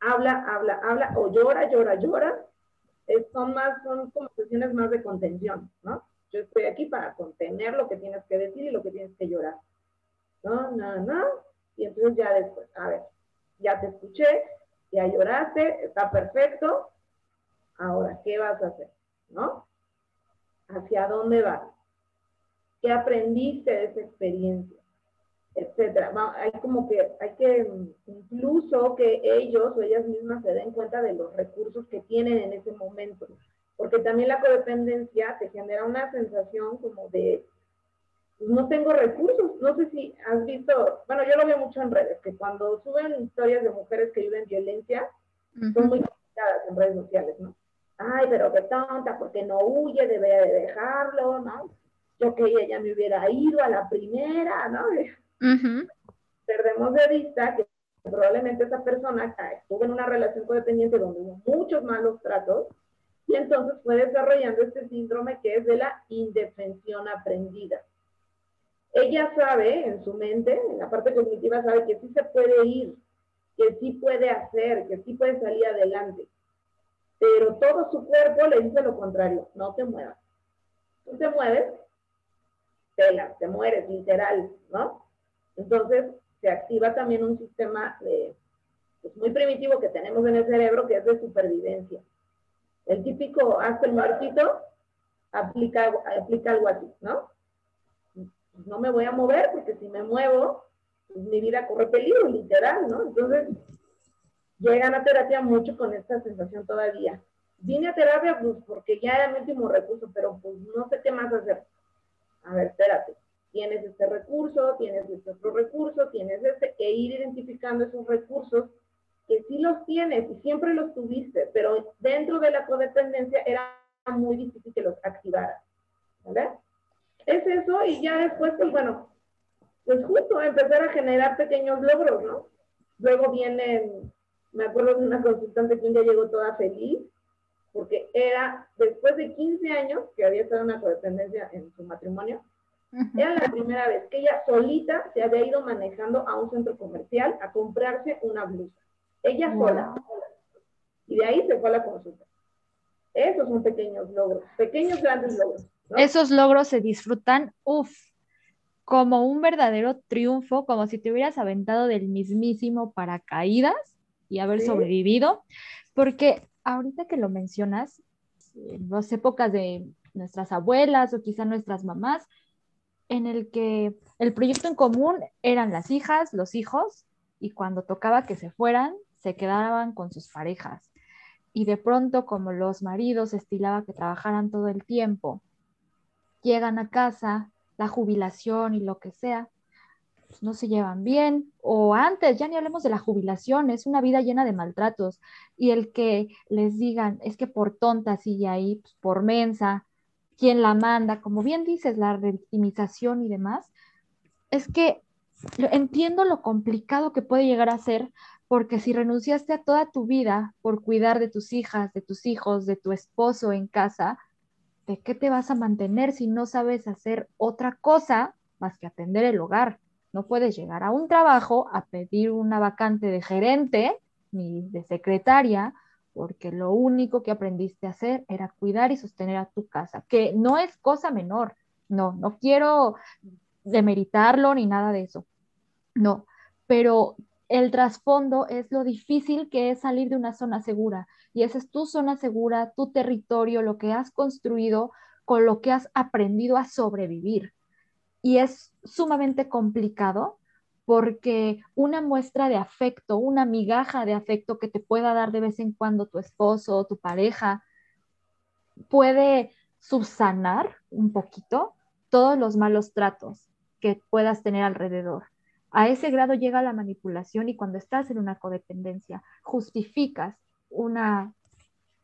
Habla, habla, habla, o llora, llora, llora. son más, son como sesiones más de contención, ¿no? Yo estoy aquí para contener lo que tienes que decir y lo que tienes que llorar. No, no, no. Y entonces ya después, a ver, ya te escuché, ya lloraste, está perfecto. Ahora, ¿qué vas a hacer? ¿No? ¿Hacia dónde vas? ¿Qué aprendiste de esa experiencia? Etcétera. Hay como que, hay que incluso que ellos o ellas mismas se den cuenta de los recursos que tienen en ese momento porque también la codependencia te genera una sensación como de, pues, no tengo recursos, no sé si has visto, bueno, yo lo veo mucho en redes, que cuando suben historias de mujeres que viven violencia, son muy complicadas en redes sociales, ¿no? Ay, pero qué tonta, porque no huye, debería de dejarlo, ¿no? Yo que ella me hubiera ido a la primera, ¿no? Perdemos de vista que probablemente esa persona estuvo en una relación codependiente donde hubo muchos malos tratos, y entonces fue desarrollando este síndrome que es de la indefensión aprendida. Ella sabe en su mente, en la parte cognitiva, sabe que sí se puede ir, que sí puede hacer, que sí puede salir adelante. Pero todo su cuerpo le dice lo contrario, no te muevas. Tú te mueves, te, te mueres, literal, ¿no? Entonces se activa también un sistema pues, muy primitivo que tenemos en el cerebro que es de supervivencia el típico hasta el muertito aplica, aplica algo así, ¿no? No me voy a mover porque si me muevo, pues mi vida corre peligro, literal, ¿no? Entonces, llegan a terapia mucho con esta sensación todavía. Vine a terapia pues porque ya era mi último recurso, pero pues no sé qué más hacer. A ver, espérate. Tienes este recurso, tienes este otro recurso, tienes este, e ir identificando esos recursos que sí los tienes y siempre los tuviste, pero dentro de la codependencia era muy difícil que los activaras. ¿Vale? Es eso y ya después, pues bueno, pues justo empezar a generar pequeños logros, ¿no? Luego vienen, me acuerdo de una consultante que un día llegó toda feliz, porque era después de 15 años que había estado en una codependencia en su matrimonio, era la primera vez que ella solita se había ido manejando a un centro comercial a comprarse una blusa. Ella sola. Y de ahí se fue a la consulta. Esos son pequeños logros, pequeños grandes logros. Esos logros se disfrutan, uff, como un verdadero triunfo, como si te hubieras aventado del mismísimo paracaídas y haber sobrevivido, porque ahorita que lo mencionas, en las épocas de nuestras abuelas o quizá nuestras mamás, en el que el proyecto en común eran las hijas, los hijos, y cuando tocaba que se fueran, se quedaban con sus parejas. Y de pronto, como los maridos estilaba que trabajaran todo el tiempo, llegan a casa, la jubilación y lo que sea, pues, no se llevan bien, o antes, ya ni hablemos de la jubilación, es una vida llena de maltratos, y el que les digan, es que por tonta sigue ahí, pues, por mensa, quién la manda, como bien dices, la revictimización y demás, es que entiendo lo complicado que puede llegar a ser, porque si renunciaste a toda tu vida por cuidar de tus hijas, de tus hijos, de tu esposo en casa, ¿de qué te vas a mantener si no sabes hacer otra cosa más que atender el hogar? No puedes llegar a un trabajo a pedir una vacante de gerente ni de secretaria, porque lo único que aprendiste a hacer era cuidar y sostener a tu casa, que no es cosa menor. No, no quiero demeritarlo ni nada de eso. No, pero el trasfondo es lo difícil que es salir de una zona segura. Y esa es tu zona segura, tu territorio, lo que has construido con lo que has aprendido a sobrevivir y es sumamente complicado porque una muestra de afecto, una migaja de afecto que te pueda dar de vez en cuando tu esposo o tu pareja, puede subsanar un poquito todos los malos tratos que puedas tener alrededor. A ese grado llega la manipulación y cuando estás en una codependencia, justificas una,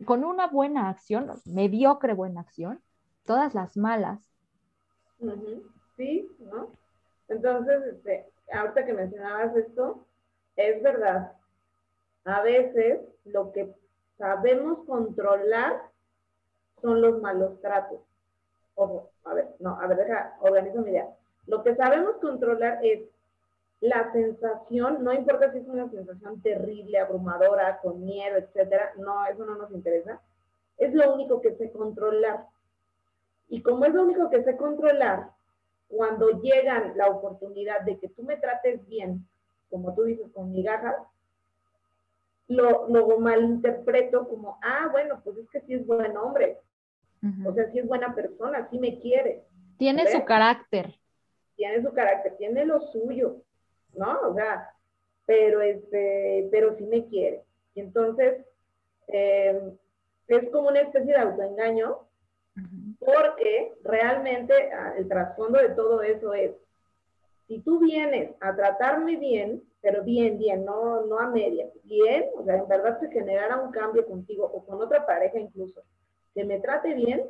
con una buena acción, mediocre buena acción, todas las malas. Sí, ¿no? Entonces, este, ahorita que mencionabas esto, es verdad. A veces lo que sabemos controlar son los malos tratos. Ojo, a ver, no, a ver, deja, organizo mi idea. Lo que sabemos controlar es la sensación, no importa si es una sensación terrible, abrumadora, con miedo, etcétera, no, eso no nos interesa. Es lo único que sé controlar. Y como es lo único que sé controlar, cuando llegan la oportunidad de que tú me trates bien, como tú dices, con migajas, lo, lo malinterpreto como, ah, bueno, pues es que sí es buen hombre. O sea, sí es buena persona, sí me quiere. Tiene su carácter. Tiene su carácter, tiene lo suyo, ¿no? O sea, pero, este, pero sí me quiere. Y entonces, eh, es como una especie de autoengaño porque realmente ah, el trasfondo de todo eso es, si tú vienes a tratarme bien, pero bien, bien, no, no a medias, bien, o sea, en verdad se generara un cambio contigo o con otra pareja incluso, que me trate bien,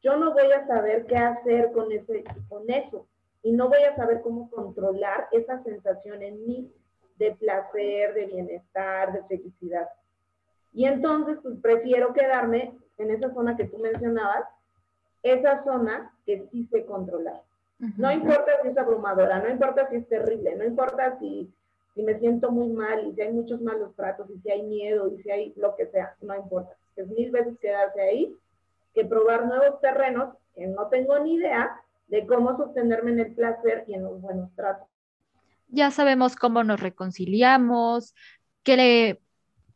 yo no voy a saber qué hacer con, ese, con eso y no voy a saber cómo controlar esa sensación en mí de placer, de bienestar, de felicidad. Y entonces, pues prefiero quedarme en esa zona que tú mencionabas, esa zona que sí se controlar. No importa si es abrumadora, no importa si es terrible, no importa si, si me siento muy mal y si hay muchos malos tratos y si hay miedo y si hay lo que sea, no importa. Es mil veces quedarse ahí que probar nuevos terrenos que no tengo ni idea de cómo sostenerme en el placer y en los buenos tratos. Ya sabemos cómo nos reconciliamos, qué le,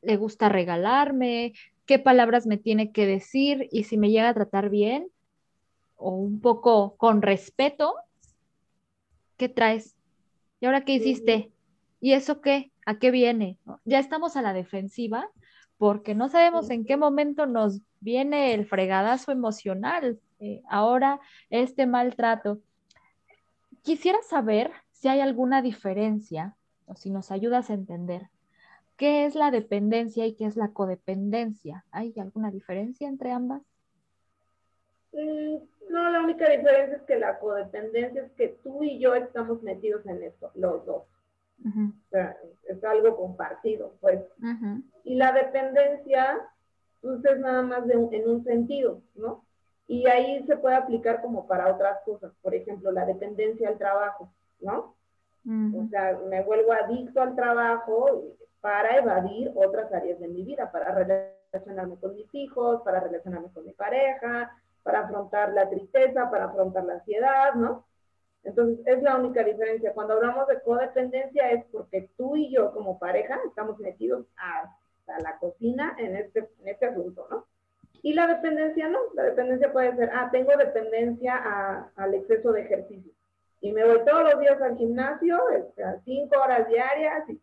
le gusta regalarme, qué palabras me tiene que decir y si me llega a tratar bien, o un poco con respeto, ¿qué traes? ¿Y ahora qué hiciste? ¿Y eso qué? ¿A qué viene? Ya estamos a la defensiva porque no sabemos en qué momento nos viene el fregadazo emocional. Eh, ahora este maltrato. Quisiera saber si hay alguna diferencia o si nos ayudas a entender qué es la dependencia y qué es la codependencia. ¿Hay alguna diferencia entre ambas? Mm, no, la única diferencia es que la codependencia es que tú y yo estamos metidos en esto, los dos. O sea, es algo compartido, pues. Y la dependencia, pues es nada más de en un sentido, ¿no? Y ahí se puede aplicar como para otras cosas. Por ejemplo, la dependencia al trabajo, ¿no? O sea, me vuelvo adicto al trabajo para evadir otras áreas de mi vida, para relacionarme con mis hijos, para relacionarme con mi pareja, para afrontar la tristeza, para afrontar la ansiedad, ¿no? Entonces, es la única diferencia. Cuando hablamos de codependencia es porque tú y yo como pareja estamos metidos hasta la cocina en este, en este asunto, ¿no? Y la dependencia no. La dependencia puede ser, ah, tengo dependencia al exceso de ejercicio. Y me voy todos los días al gimnasio, este, a cinco horas diarias, y,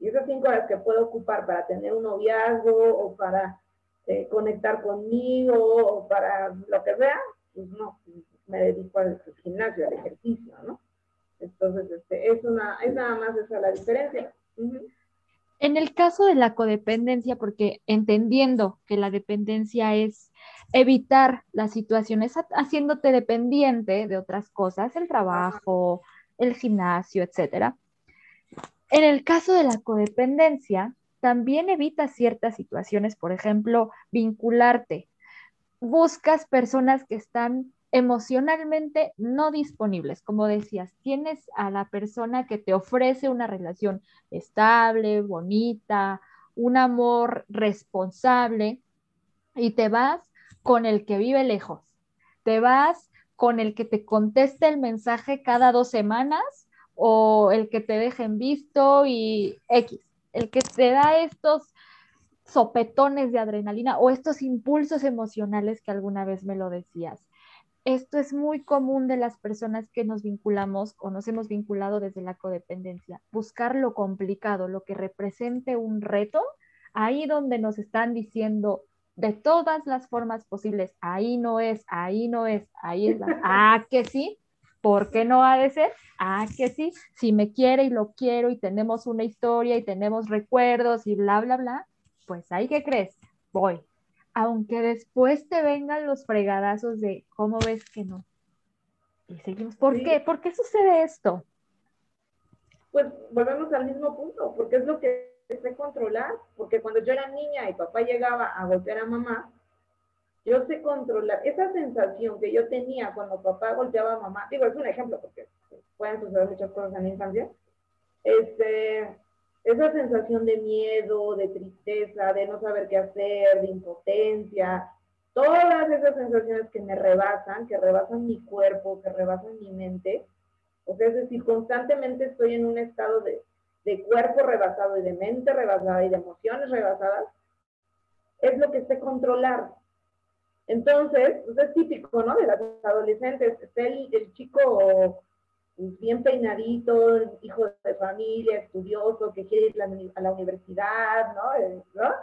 esas cinco horas que puedo ocupar para tener un noviazgo o para eh, conectar conmigo para lo que sea, pues no, me dedico al gimnasio, al ejercicio, ¿no? Entonces, este, es, una, es nada más esa la diferencia. En el caso de la codependencia, porque entendiendo que la dependencia es evitar las situaciones haciéndote dependiente de otras cosas, el trabajo, el gimnasio, etcétera. En el caso de la codependencia, también evitas ciertas situaciones, por ejemplo, vincularte. Buscas personas que están emocionalmente no disponibles. Como decías, tienes a la persona que te ofrece una relación estable, bonita, un amor responsable y te vas con el que vive lejos. Te vas con el que te conteste el mensaje cada dos semanas o el que te dejen visto y X, el que te da estos sopetones de adrenalina o estos impulsos emocionales que alguna vez me lo decías esto es muy común de las personas que nos vinculamos o nos hemos vinculado desde la codependencia. Buscar lo complicado, lo que represente un reto, ahí donde nos están diciendo de todas las formas posibles, ahí no es, ahí no es, ahí es, ah, que sí, ¿por qué no ha de ser? Ah, que sí, si me quiere y lo quiero y tenemos una historia y tenemos recuerdos y bla, bla, bla, pues ahí, ¿qué crees? Voy, aunque después te vengan los fregadazos de cómo ves que no. Y seguimos, ¿por qué? ¿Por qué sucede esto? Pues volvemos al mismo punto, porque es lo que sé controlar, porque cuando yo era niña y papá llegaba a golpear a mamá, yo sé controlar esa sensación que yo tenía cuando papá golpeaba a mamá, digo, es un ejemplo porque pueden suceder muchas cosas en la infancia, este, esa sensación de miedo, de tristeza, de no saber qué hacer, de impotencia, todas esas sensaciones que me rebasan, que rebasan mi cuerpo, que rebasan mi mente. O sea, es decir, constantemente estoy en un estado de, de cuerpo rebasado y de mente rebasada y de emociones rebasadas, es lo que sé controlar. Entonces, pues es típico, ¿no? De las adolescentes, está el, el chico bien peinadito, hijo de familia, estudioso, que quiere ir a la universidad, ¿no? Eh, ¿no?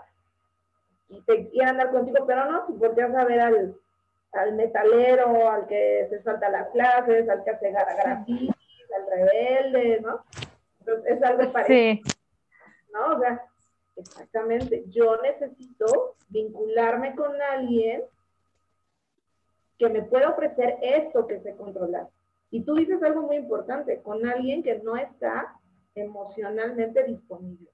Y te quiere andar contigo, pero no, si volteas a ver al, al metalero, al que se salta las clases, al que hace grafitis, al rebelde, ¿no? Entonces es algo parecido. Sí. ¿No? O sea, exactamente. Yo necesito vincularme con alguien que me pueda ofrecer esto que sé controlar. Y tú dices algo muy importante, con alguien que no está emocionalmente disponible.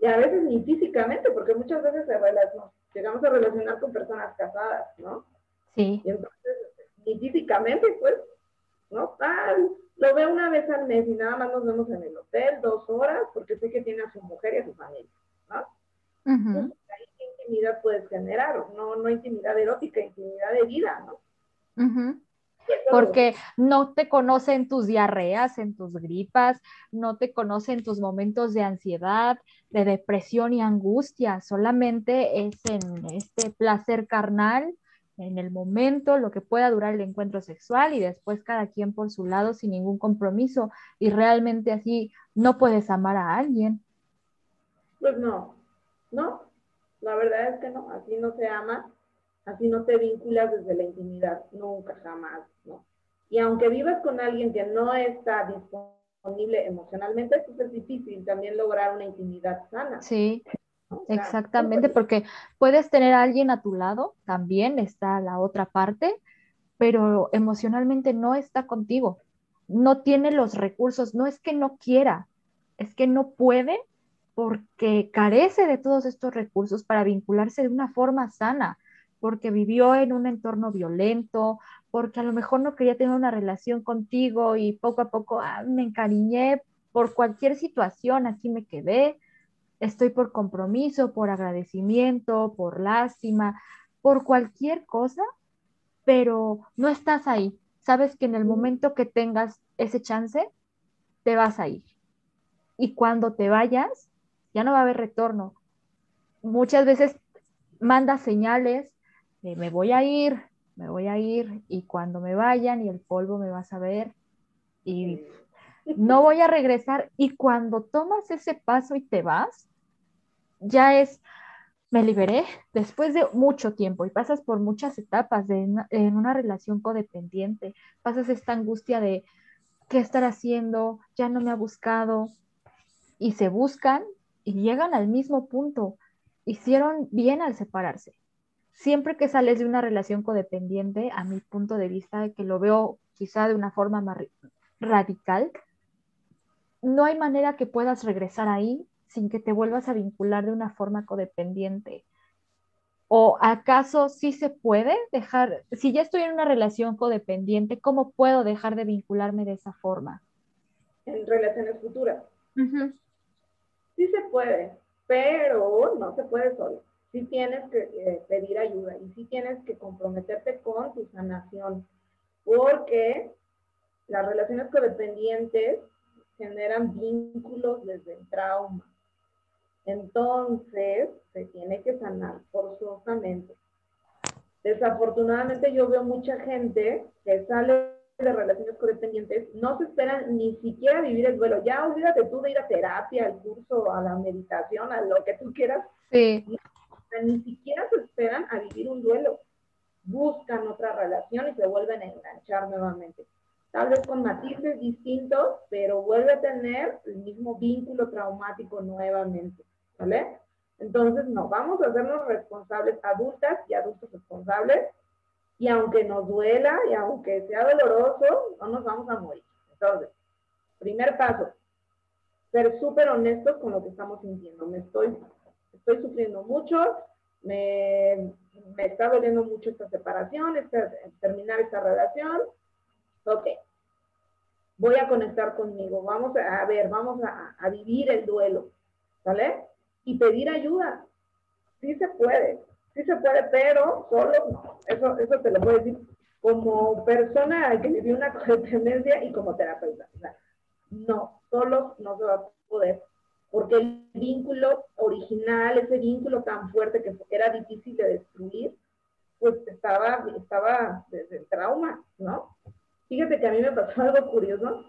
Y a veces ni físicamente, porque muchas veces se llegamos a relacionar con personas casadas, ¿no? Sí. Y entonces, ni físicamente, pues, ¿no? Tal, lo veo una vez al mes y nada más nos vemos en el hotel dos horas porque sé que tiene a su mujer y a su familia, ¿no? Uh ¿qué intimidad puedes generar? No, no intimidad erótica, intimidad de vida, ¿no? Uh porque no te conoce en tus diarreas, en tus gripas, no te conoce en tus momentos de ansiedad, de depresión y angustia, solamente es en este placer carnal, en el momento, lo que pueda durar el encuentro sexual y después cada quien por su lado sin ningún compromiso y realmente así no puedes amar a alguien. Pues no, no, la verdad es que no, así no se ama Así no te vinculas desde la intimidad, nunca, jamás, ¿no? Y aunque vivas con alguien que no está disponible emocionalmente, pues es difícil también lograr una intimidad sana. Sí, exactamente, porque puedes tener a alguien a tu lado, también está la otra parte, pero emocionalmente no está contigo, no tiene los recursos, no es que no quiera, es que no puede porque carece de todos estos recursos para vincularse de una forma sana porque vivió en un entorno violento, porque a lo mejor no quería tener una relación contigo y poco a poco ah, me encariñé por cualquier situación, aquí me quedé, estoy por compromiso, por agradecimiento, por lástima, por cualquier cosa, pero no estás ahí. Sabes que en el momento que tengas ese chance, te vas a ir. Y cuando te vayas, ya no va a haber retorno. Muchas veces manda señales de me voy a ir, me voy a ir, y cuando me vayan y el polvo me vas a ver, y no voy a regresar. Y cuando tomas ese paso y te vas, ya es, me liberé después de mucho tiempo y pasas por muchas etapas en una relación codependiente, pasas esta angustia de qué estar haciendo, ya no me ha buscado y se buscan y llegan al mismo punto. Hicieron bien al separarse. Siempre que sales de una relación codependiente, a mi punto de vista, que lo veo quizá de una forma más radical, no hay manera que puedas regresar ahí sin que te vuelvas a vincular de una forma codependiente. ¿O acaso sí se puede dejar, si ya estoy en una relación codependiente, cómo puedo dejar de vincularme de esa forma? En relaciones futuras. Sí se puede, pero no se puede solo. Sí tienes que eh, pedir ayuda y sí tienes que comprometerte con tu sanación, porque las relaciones codependientes generan vínculos desde el trauma. Entonces, se tiene que sanar forzosamente. Desafortunadamente yo veo mucha gente que sale de relaciones codependientes, no se esperan ni siquiera vivir el duelo. Ya olvídate tú de ir a terapia, al curso, a la meditación, a lo que tú quieras. Sí. Ni siquiera se esperan a vivir un duelo. Buscan otra relación y se vuelven a enganchar nuevamente tal vez con matices distintos, pero vuelve a tener el mismo vínculo traumático nuevamente, ¿vale? Entonces, no, vamos a hacernos responsables, adultas y adultos responsables, y aunque nos duela y aunque sea doloroso, no nos vamos a morir. Entonces, primer paso, ser súper honestos con lo que estamos sintiendo. Me estoy, estoy sufriendo mucho, me, me está doliendo mucho esta separación, esta, terminar esta relación, Ok. Voy a conectar conmigo. Vamos a, ver, vamos a, vivir el duelo. ¿Sale? Y pedir ayuda. Sí se puede. Sí se puede, pero solo. Eso, eso te lo puedo decir como persona que vivió una codependencia y como terapeuta. no, solo no se va a poder. Porque el vínculo original, ese vínculo tan fuerte que era difícil de destruir, pues estaba, estaba desde el trauma, ¿no? Fíjate que a mí me pasó algo curioso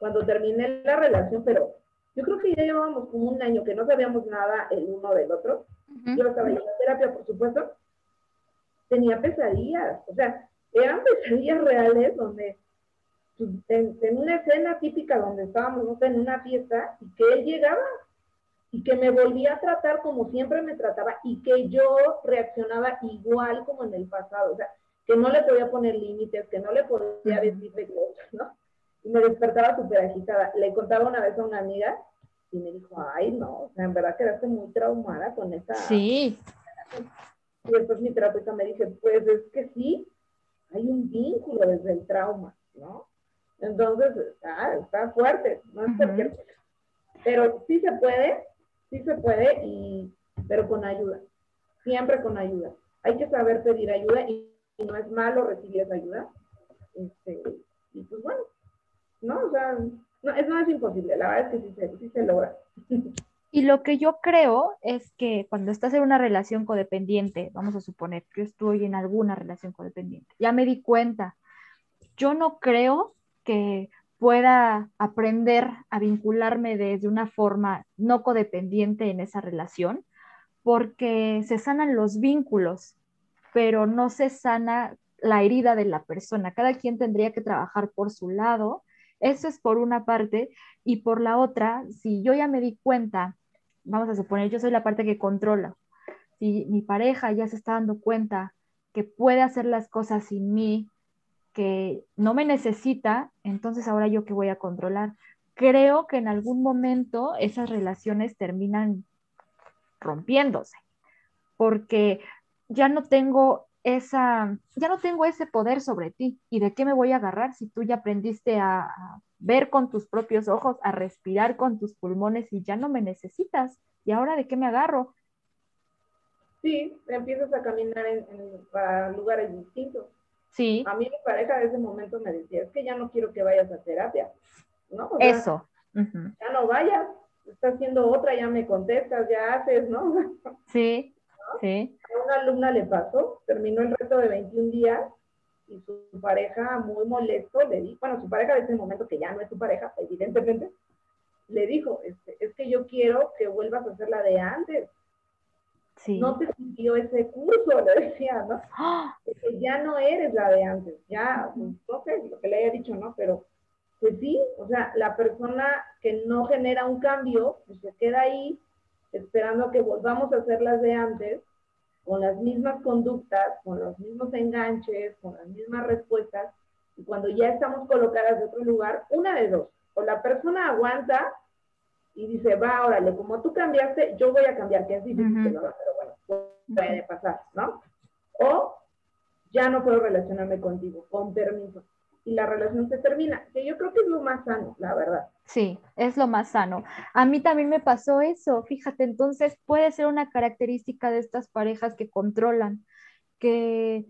cuando terminé la relación, pero yo creo que ya llevábamos como un año que no sabíamos nada el uno del otro. Yo estaba en terapia, por supuesto. Tenía pesadillas, o sea, eran pesadillas reales donde pues, en, una escena típica donde estábamos, no en una fiesta, y que él llegaba y que me volvía a tratar como siempre me trataba y que yo reaccionaba igual como en el pasado. O sea, que no le podía poner límites, que no le podía decir de cosas, ¿no? Y me despertaba súper agitada. Le contaba una vez a una amiga y me dijo, ay, no, o sea, en verdad quedaste muy traumada con esa... Sí. Y después mi terapeuta me dice, pues es que sí, hay un vínculo desde el trauma, ¿no? Entonces, ah, está fuerte, no es cualquier Pero sí se puede, sí se puede, y, pero con ayuda, siempre con ayuda. Hay que saber pedir ayuda y no es malo recibir esa ayuda. Este, y pues bueno, ¿no? O sea, no es, no es imposible, la verdad es que sí se, sí se logra. Y lo que yo creo es que cuando estás en una relación codependiente, vamos a suponer, yo estoy en alguna relación codependiente, ya me di cuenta, yo no creo que pueda aprender a vincularme desde una forma no codependiente en esa relación, porque se sanan los vínculos pero no se sana la herida de la persona. Cada quien tendría que trabajar por su lado. Eso es por una parte. Y por la otra, si yo ya me di cuenta, vamos a suponer, yo soy la parte que controla. Si mi pareja ya se está dando cuenta que puede hacer las cosas sin mí, que no me necesita, entonces ahora yo que voy a controlar. Creo que en algún momento esas relaciones terminan rompiéndose, porque ya no tengo esa, ya no tengo ese poder sobre ti. ¿Y de qué me voy a agarrar si tú ya aprendiste a, ver con tus propios ojos, a respirar con tus pulmones y ya no me necesitas? ¿Y ahora de qué me agarro? Sí, empiezas a caminar en, para lugares distintos. Sí. A mí mi pareja de ese momento me decía, es que ya no quiero que vayas a terapia. ¿no? Eso. Ya no vayas, estás haciendo otra, ya me contestas, ya haces, ¿no? Sí, sí. A una alumna le pasó, terminó el reto de 21 días y su pareja muy molesto le dijo, bueno, su pareja de ese momento, que ya no es su pareja, evidentemente, le dijo, este, es que yo quiero que vuelvas a hacer la de antes. Sí. No te siguió ese curso, le decía, ¿no? ¡Ah! Que ya no eres la de antes, ya, pues, no sé lo que le haya dicho, ¿no? Pero pues sí, o sea, la persona que no genera un cambio, pues se queda ahí esperando a que volvamos a hacer las de antes, con las mismas conductas, con los mismos enganches, con las mismas respuestas, y cuando ya estamos colocadas de otro lugar, una de dos, o la persona aguanta y dice, va, órale, como tú cambiaste, yo voy a cambiar, que es difícil, pero bueno, puede pasar, ¿no? O ya no puedo relacionarme contigo, con permiso y la relación se termina, que yo creo que es lo más sano, la verdad. Sí, es lo más sano. A mí también me pasó eso, fíjate, entonces puede ser una característica de estas parejas que controlan, que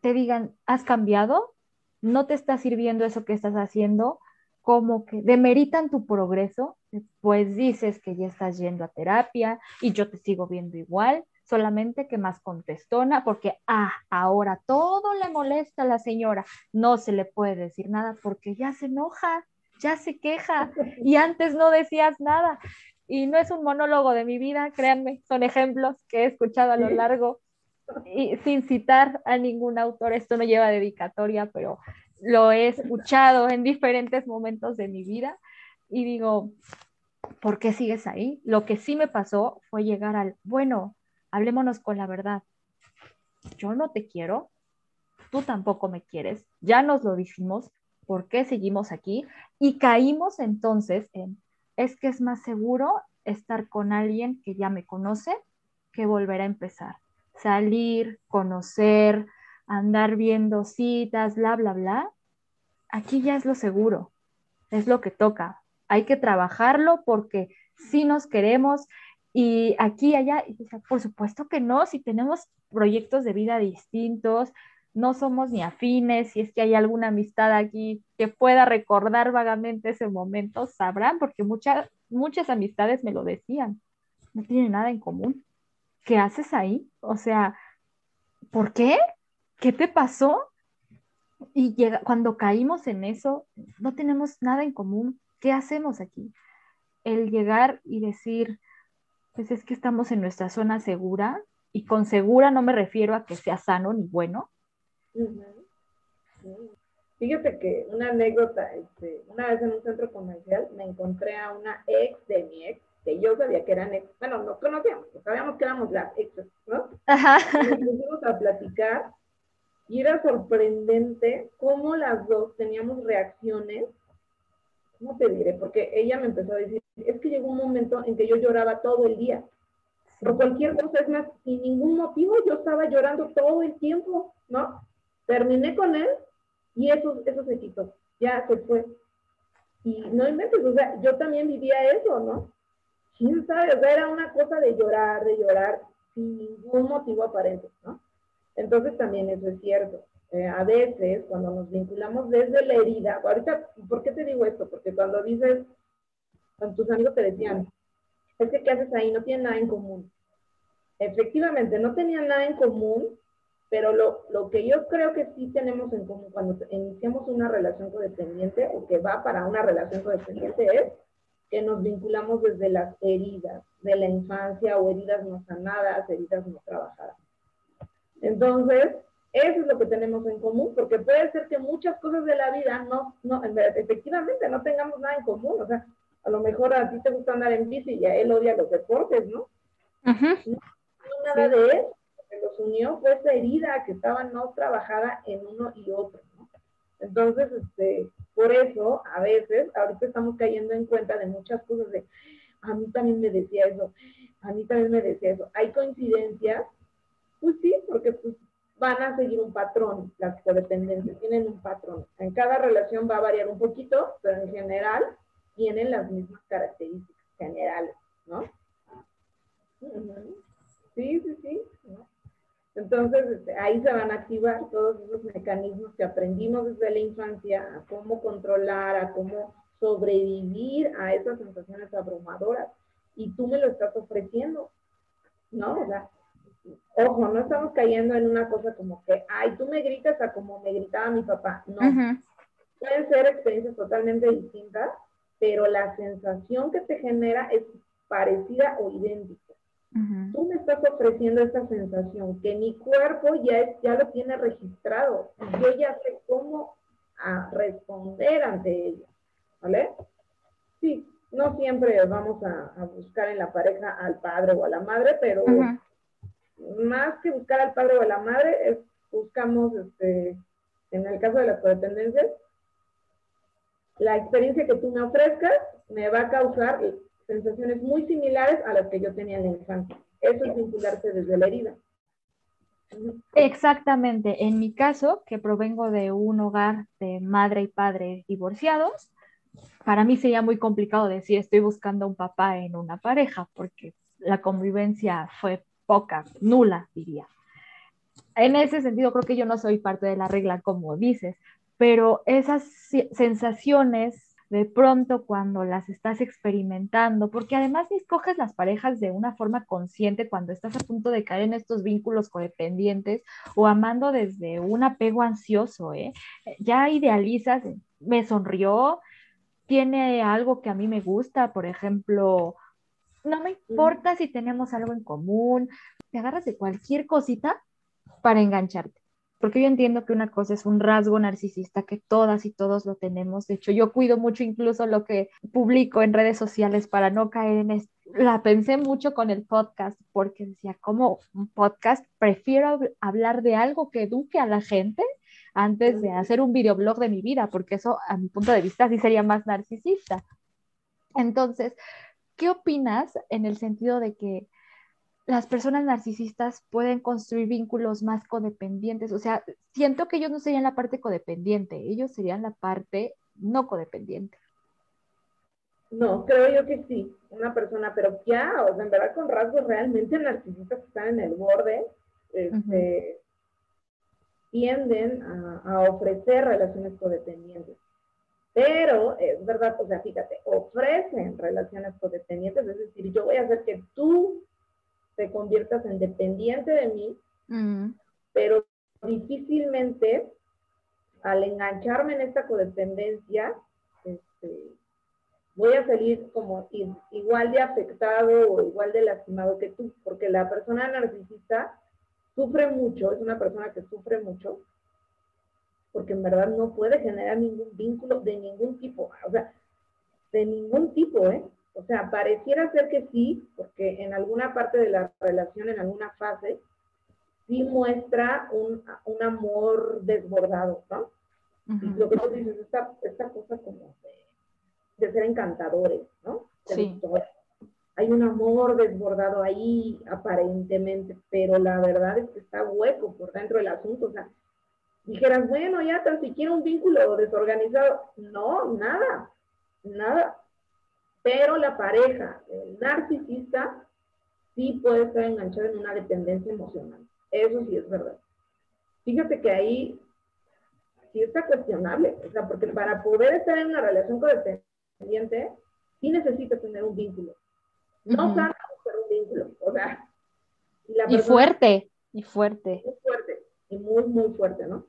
te digan, ¿has cambiado? ¿No te está sirviendo eso que estás haciendo? Como que demeritan tu progreso, pues dices que ya estás yendo a terapia y yo te sigo viendo igual, solamente que más contestona, porque, ah, ahora todo le molesta a la señora, no se le puede decir nada porque ya se enoja, ya se queja y antes no decías nada. Y no es un monólogo de mi vida, créanme, son ejemplos que he escuchado a lo largo y sin citar a ningún autor, esto no lleva dedicatoria, pero lo he escuchado en diferentes momentos de mi vida y digo, ¿por qué sigues ahí? Lo que sí me pasó fue llegar al, bueno, hablémonos con la verdad. Yo no te quiero, tú tampoco me quieres, ya nos lo dijimos, ¿por qué seguimos aquí? Y caímos entonces en, es que es más seguro estar con alguien que ya me conoce que volver a empezar. Salir, conocer, andar viendo citas, bla, bla, bla. Aquí ya es lo seguro, es lo que toca. Hay que trabajarlo porque si nos queremos, y aquí, allá, por supuesto que no, si tenemos proyectos de vida distintos, no somos ni afines, si es que hay alguna amistad aquí que pueda recordar vagamente ese momento, sabrán, porque muchas, muchas amistades me lo decían, no tienen nada en común. ¿Qué haces ahí? O sea, ¿por qué? ¿Qué te pasó? Y llega, cuando caímos en eso, no tenemos nada en común. ¿Qué hacemos aquí? El llegar y decir, pues es que estamos en nuestra zona segura y con segura no me refiero a que sea sano ni bueno. Fíjate que una anécdota, este, una vez en un centro comercial me encontré a una ex de mi ex, que yo sabía que eran ex, bueno, nos conocíamos, sabíamos que éramos las exes, ¿no? Ajá. Y nos pusimos a platicar y era sorprendente cómo las dos teníamos reacciones ¿cómo te diré? Porque ella me empezó a decir, es que llegó un momento en que yo lloraba todo el día. Por cualquier cosa, es más, sin ningún motivo yo estaba llorando todo el tiempo, ¿no? Terminé con él y eso, se quitó, ya se fue. Y no inventes, o sea, yo también vivía eso, ¿no? ¿Quién sabe? O sea, era una cosa de llorar, de llorar, sin ningún motivo aparente, ¿no? Entonces también eso es cierto. Eh, a veces cuando nos vinculamos desde la herida, ahorita, ¿por qué te digo esto? Porque cuando dices, con tus amigos te decían, es que ¿qué haces ahí? No tienen nada en común. Efectivamente, no tenían nada en común, pero lo, lo, que yo creo que sí tenemos en común cuando iniciamos una relación codependiente o que va para una relación codependiente es que nos vinculamos desde las heridas de la infancia o heridas no sanadas, heridas no trabajadas. Entonces, eso es lo que tenemos en común, porque puede ser que muchas cosas de la vida no, no, efectivamente no tengamos nada en común. O sea, a lo mejor a ti te gusta andar en bici y a él odia los deportes, ¿no? no, nada de eso. Lo que los unió fue esa herida que estaba no trabajada en uno y otro, ¿no? Entonces, este, por eso, a veces, ahorita estamos cayendo en cuenta de muchas cosas de, a mí también me decía eso, a mí también me decía eso. Hay coincidencias, pues sí, porque pues van a seguir un patrón, las codependencias tienen un patrón. En cada relación va a variar un poquito, pero en general tienen las mismas características generales, ¿no? Sí, sí, sí. Entonces, este, ahí se van a activar todos esos mecanismos que aprendimos desde la infancia, a cómo controlar, a cómo sobrevivir a esas sensaciones abrumadoras. Y tú me lo estás ofreciendo, ¿no? O sea, ojo, no estamos cayendo en una cosa como que, ay, tú me gritas a como me gritaba mi papá. No. Pueden ser experiencias totalmente distintas, pero la sensación que te genera es parecida o idéntica. Tú me estás ofreciendo esta sensación que mi cuerpo ya, ya lo tiene registrado. Yo ya sé cómo a responder ante ella. ¿Vale? Sí, no siempre vamos a, buscar en la pareja al padre o a la madre, pero más que buscar al padre o a la madre, es, buscamos, este, en el caso de las codependencias, la experiencia que tú me ofrezcas me va a causar sensaciones muy similares a las que yo tenía en la infancia. Eso es vincularse desde la herida. Exactamente. En mi caso, que provengo de un hogar de madre y padre divorciados, para mí sería muy complicado decir estoy buscando un papá en una pareja, porque la convivencia fue poca, nula, diría. En ese sentido, creo que yo no soy parte de la regla, como dices, pero esas sensaciones de pronto cuando las estás experimentando, porque además escoges las parejas de una forma consciente cuando estás a punto de caer en estos vínculos codependientes o amando desde un apego ansioso, ¿eh? Ya idealizas, me sonrió, tiene algo que a mí me gusta, por ejemplo, no me importa si tenemos algo en común, te agarras de cualquier cosita para engancharte. Porque yo entiendo que una cosa es un rasgo narcisista que todas y todos lo tenemos. De hecho, yo cuido mucho incluso lo que publico en redes sociales para no caer en esto. La pensé mucho con el podcast porque decía, como un podcast, prefiero hablar de algo que eduque a la gente antes de hacer un videoblog de mi vida, porque eso a mi punto de vista sí sería más narcisista. Entonces, ¿qué opinas en el sentido de que las personas narcisistas pueden construir vínculos más codependientes? O sea, siento que ellos no serían la parte codependiente, ellos serían la parte no codependiente. No, creo yo que sí, una persona, pero ya, o sea, en verdad con rasgos realmente narcisistas que están en el borde, este, tienden a, ofrecer relaciones codependientes. Pero es verdad, o sea, fíjate, ofrecen relaciones codependientes, es decir, yo voy a hacer que tú te conviertas en dependiente de mí, pero difícilmente al engancharme en esta codependencia, este, voy a salir como igual de afectado o igual de lastimado que tú, porque la persona narcisista sufre mucho, es una persona que sufre mucho, porque en verdad no puede generar ningún vínculo de ningún tipo, o sea, de ningún tipo, ¿eh? O sea, pareciera ser que sí, porque en alguna parte de la relación, en alguna fase, sí muestra un, amor desbordado, ¿no? Lo que tú dices, esta, esta cosa como de, ser encantadores, ¿no? Sí hay un amor desbordado ahí aparentemente, pero la verdad es que está hueco por dentro del asunto. O sea, dijeras, bueno, ya tan siquiera un vínculo desorganizado. No, nada, nada. Pero la pareja, el narcisista, sí puede estar enganchado en una dependencia emocional. Eso sí es verdad. Fíjate que ahí sí está cuestionable. O sea, porque para poder estar en una relación codependiente, sí necesitas tener un vínculo no uh un vínculo, o sea. y fuerte, y fuerte. Muy fuerte, y muy, muy fuerte, ¿no?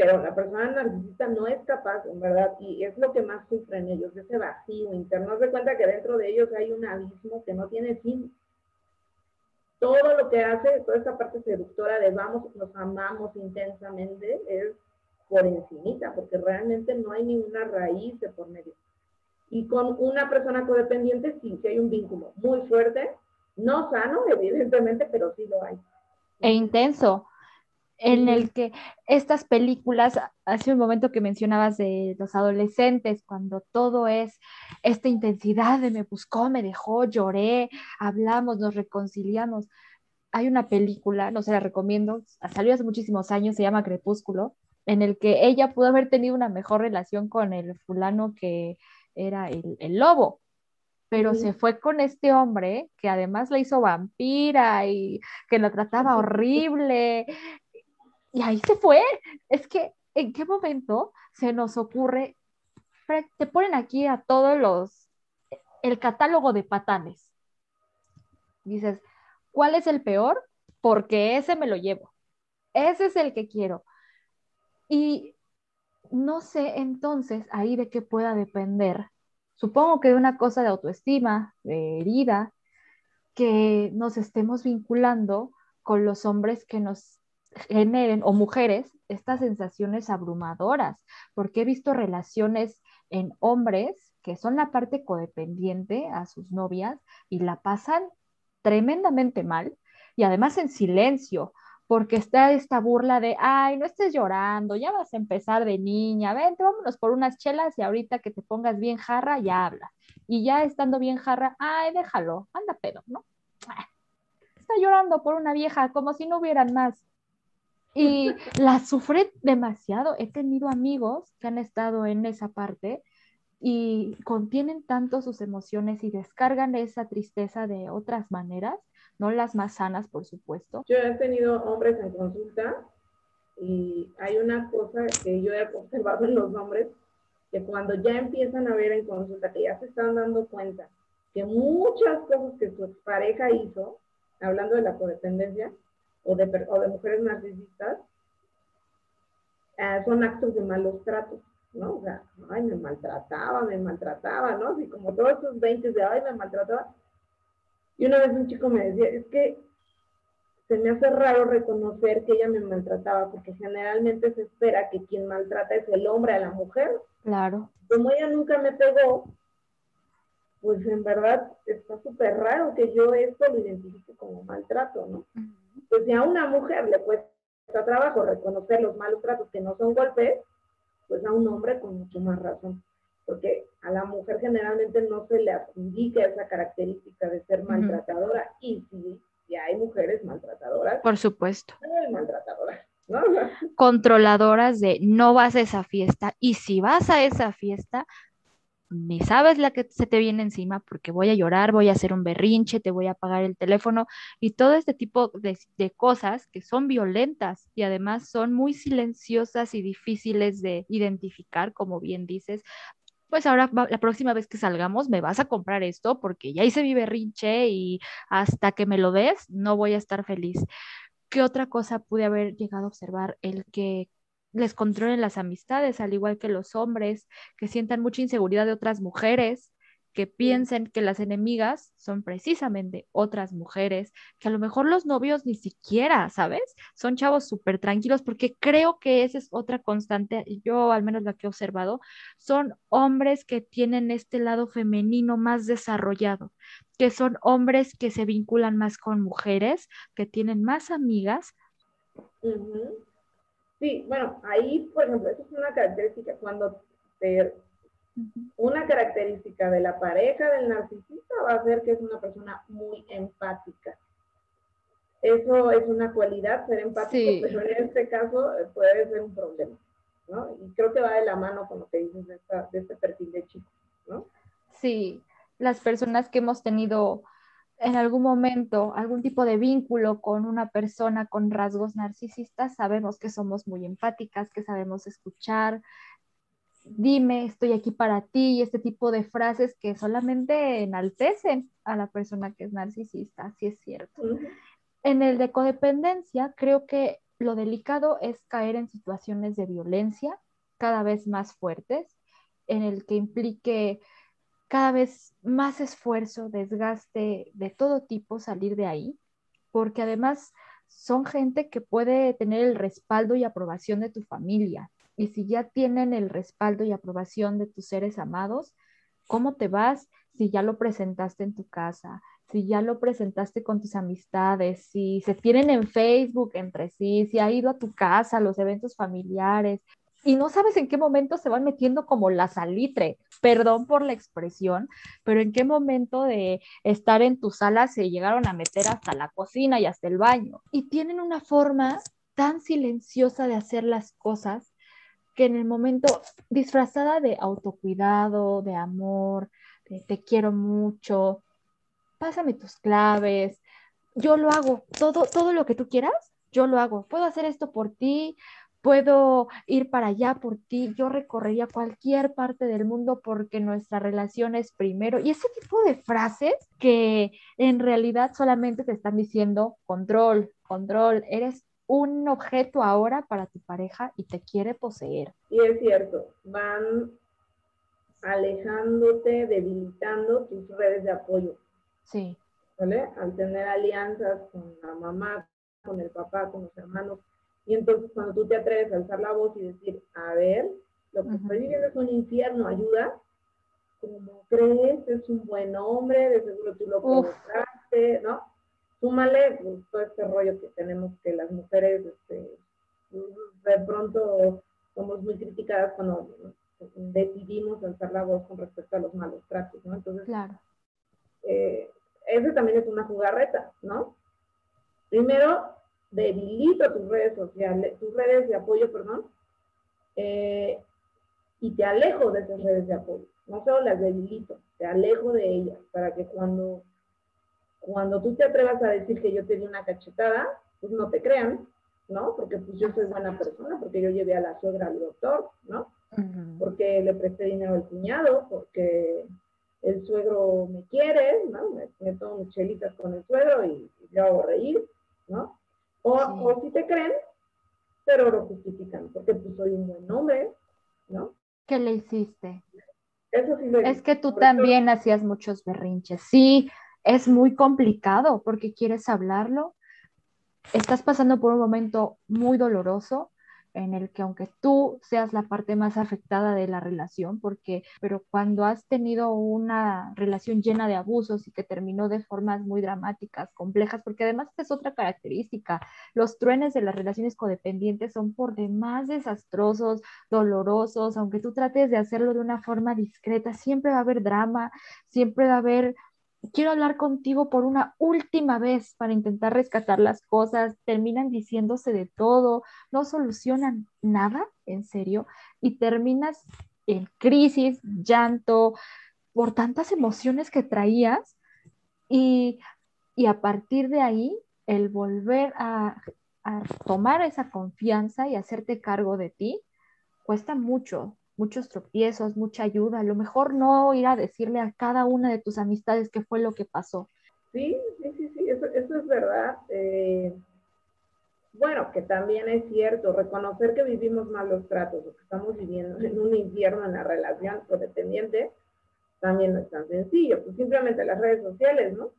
Pero la persona narcisista no es capaz, en verdad, y es lo que más sufren ellos, ese vacío interno. Se cuenta que dentro de ellos hay un abismo que no tiene fin. Todo lo que hace, toda esa parte seductora de vamos, nos amamos intensamente, es por encimita, porque realmente no hay ninguna raíz de por medio. Y con una persona codependiente sí, sí hay un vínculo muy fuerte, no sano, evidentemente, pero sí lo hay. E intenso, en el que estas películas, hace un momento que mencionabas de los adolescentes, cuando todo es esta intensidad de me buscó, me dejó, lloré, hablamos, nos reconciliamos. hay una película, no se la recomiendo, salió hace muchísimos años, se llama Crepúsculo, en el que ella pudo haber tenido una mejor relación con el fulano que era el, lobo, pero se fue con este hombre que además la hizo vampira y que la trataba horrible. Y ahí se fue. Es que, ¿en qué momento se nos ocurre? Te ponen aquí a todos los, el catálogo de patanes. Dices, ¿cuál es el peor? Porque ese me lo llevo. Ese es el que quiero. Y no sé entonces ahí de qué pueda depender. Supongo que de una cosa de autoestima, de herida, que nos estemos vinculando con los hombres que nos generen, o mujeres, estas sensaciones abrumadoras, porque he visto relaciones en hombres que son la parte codependiente a sus novias y la pasan tremendamente mal y además en silencio, porque está esta burla de, ay, no estés llorando, ya vas a empezar de niña, vente, vámonos por unas chelas y ahorita que te pongas bien jarra, ya habla. Y ya estando bien jarra, ay, déjalo, anda pedo, ¿no? Ah, está llorando por una vieja como si no hubieran más. Y la sufre demasiado. He tenido amigos que han estado en esa parte y contienen tanto sus emociones y descargan esa tristeza de otras maneras no las más sanas, por supuesto. Yo he tenido hombres en consulta y hay una cosa que yo he observado en los hombres, que cuando ya empiezan a ver en consulta, que ya se están dando cuenta que muchas cosas que su pareja hizo, hablando de la codependencia o de, o de mujeres narcisistas, eh, son actos de malos tratos, ¿no? O sea, ay, me maltrataba, me maltrataba, ¿no? Así como todos esos 20 de, ay, me maltrataba, y una vez un chico me decía, es que se me hace raro reconocer que ella me maltrataba, porque generalmente se espera que quien maltrata es el hombre a la mujer. Claro. Como ella nunca me pegó, pues en verdad está súper raro que yo esto lo identifique como maltrato, ¿no? Pues si a una mujer le cuesta trabajo reconocer los malos tratos que no son golpes, pues a un hombre con mucho más razón porque a la mujer generalmente no se le indica esa característica de ser maltratadora y sí, ya hay mujeres maltratadoras. Por supuesto. Maltratadoras. Controladoras de no vas a esa fiesta y si vas a esa fiesta, ni sabes la que se te viene encima porque voy a llorar, voy a hacer un berrinche, te voy a apagar el teléfono y todo este tipo de, de, cosas que son violentas y además son muy silenciosas y difíciles de identificar, como bien dices, pues ahora la próxima vez que salgamos me vas a comprar esto porque ya hice mi berrinche y hasta que me lo des no voy a estar feliz. ¿Qué otra cosa pude haber llegado a observar? El que les controlen las amistades, al igual que los hombres, que sientan mucha inseguridad de otras mujeres, que piensen que las enemigas son precisamente otras mujeres, que a lo mejor los novios ni siquiera, ¿sabes? Son chavos súper tranquilos, porque creo que esa es otra constante, yo al menos la que he observado, son hombres que tienen este lado femenino más desarrollado, que son hombres que se vinculan más con mujeres, que tienen más amigas. Sí, bueno, ahí, por ejemplo, esa es una característica cuando te una característica de la pareja del narcisista va a ser que es una persona muy empática. Eso es una cualidad, ser empático, pero en este caso eh, puede ser un problema, ¿no? Y creo que va de la mano con lo que dices de, de este perfil de chico, ¿no? Sí, las personas que hemos tenido en algún momento algún tipo de vínculo con una persona con rasgos narcisistas, sabemos que somos muy empáticas, que sabemos escuchar, dime, estoy aquí para ti, y este tipo de frases que solamente enaltecen a la persona que es narcisista, así es cierto. En el de codependencia, creo que lo delicado es caer en situaciones de violencia cada vez más fuertes, en el que implique cada vez más esfuerzo, desgaste de todo tipo salir de ahí, porque además son gente que puede tener el respaldo y aprobación de tu familia, y si ya tienen el respaldo y aprobación de tus seres amados, ¿cómo te vas si ya lo presentaste en tu casa? Si ya lo presentaste con tus amistades, si se tienen en Facebook entre sí, si ha ido a tu casa, los eventos familiares, y no sabes en qué momento se van metiendo como la salitre, perdón por la expresión, pero en qué momento de estar en tu sala se llegaron a meter hasta la cocina y hasta el baño. Y tienen una forma tan silenciosa de hacer las cosas que en el momento disfrazada de autocuidado, de amor, de te quiero mucho, pásame tus claves, yo lo hago, todo, todo lo que tú quieras, yo lo hago, puedo hacer esto por ti, puedo ir para allá por ti, yo recorrería cualquier parte del mundo porque nuestra relación es primero. Y ese tipo de frases que en realidad solamente te están diciendo control, control, eres un objeto ahora para tu pareja y te quiere poseer. Y es cierto, van alejándote, debilitando tus redes de apoyo. Sí. ¿Vale? Al tener alianzas con la mamá, con el papá, con los hermanos, y entonces cuando tú te atreves a alzar la voz y decir, a ver, lo que estoy viviendo es un infierno, ayuda, como crees, es un buen hombre, de seguro tú lo provocaste, ¿no? Súmale pues, todo este rollo que tenemos que las mujeres, este, de pronto somos muy criticadas cuando decidimos alzar la voz con respecto a los malos tratos, ¿no? Entonces, claro. Eh, ese también es una jugarreta, ¿no? Primero, debilito tus redes sociales, tus redes de apoyo, perdón, eh, y te alejo de esas redes de apoyo. No solo las debilito, te alejo de ellas para que cuando, cuando tú te atrevas a decir que yo te di una cachetada, pues no te crean, ¿no? Porque pues yo soy buena persona, porque yo llevé a la suegra al doctor, ¿no? Porque le presté dinero al cuñado, porque el suegro me quiere, ¿no? Me, me tomo chelitas con el suegro y, y yo hago reír, ¿no? O, si te creen, pero lo justifican, porque pues soy un buen hombre, ¿no? ¿Qué le hiciste? Eso sí Es que tú también hacías muchos berrinches. Sí, es muy complicado porque quieres hablarlo. Estás pasando por un momento muy doloroso en el que aunque tú seas la parte más afectada de la relación, porque, pero cuando has tenido una relación llena de abusos y que terminó de formas muy dramáticas, complejas, porque además es otra característica, los truenes de las relaciones codependientes son por demás desastrosos, dolorosos, aunque tú trates de hacerlo de una forma discreta, siempre va a haber drama, siempre va a haber quiero hablar contigo por una última vez para intentar rescatar las cosas, terminan diciéndose de todo, no solucionan nada, en serio, y terminas en crisis, llanto, por tantas emociones que traías y, a partir de ahí, el volver a, a tomar esa confianza y hacerte cargo de ti, cuesta mucho, muchos tropiezos, mucha ayuda. A lo mejor no ir a decirle a cada una de tus amistades qué fue lo que pasó. Sí, sí, sí, sí, eso, es verdad. Eh, bueno, que también es cierto, reconocer que vivimos malos tratos o que estamos viviendo en un infierno en la relación codependiente, también no es tan sencillo. Pues simplemente las redes sociales, ¿no?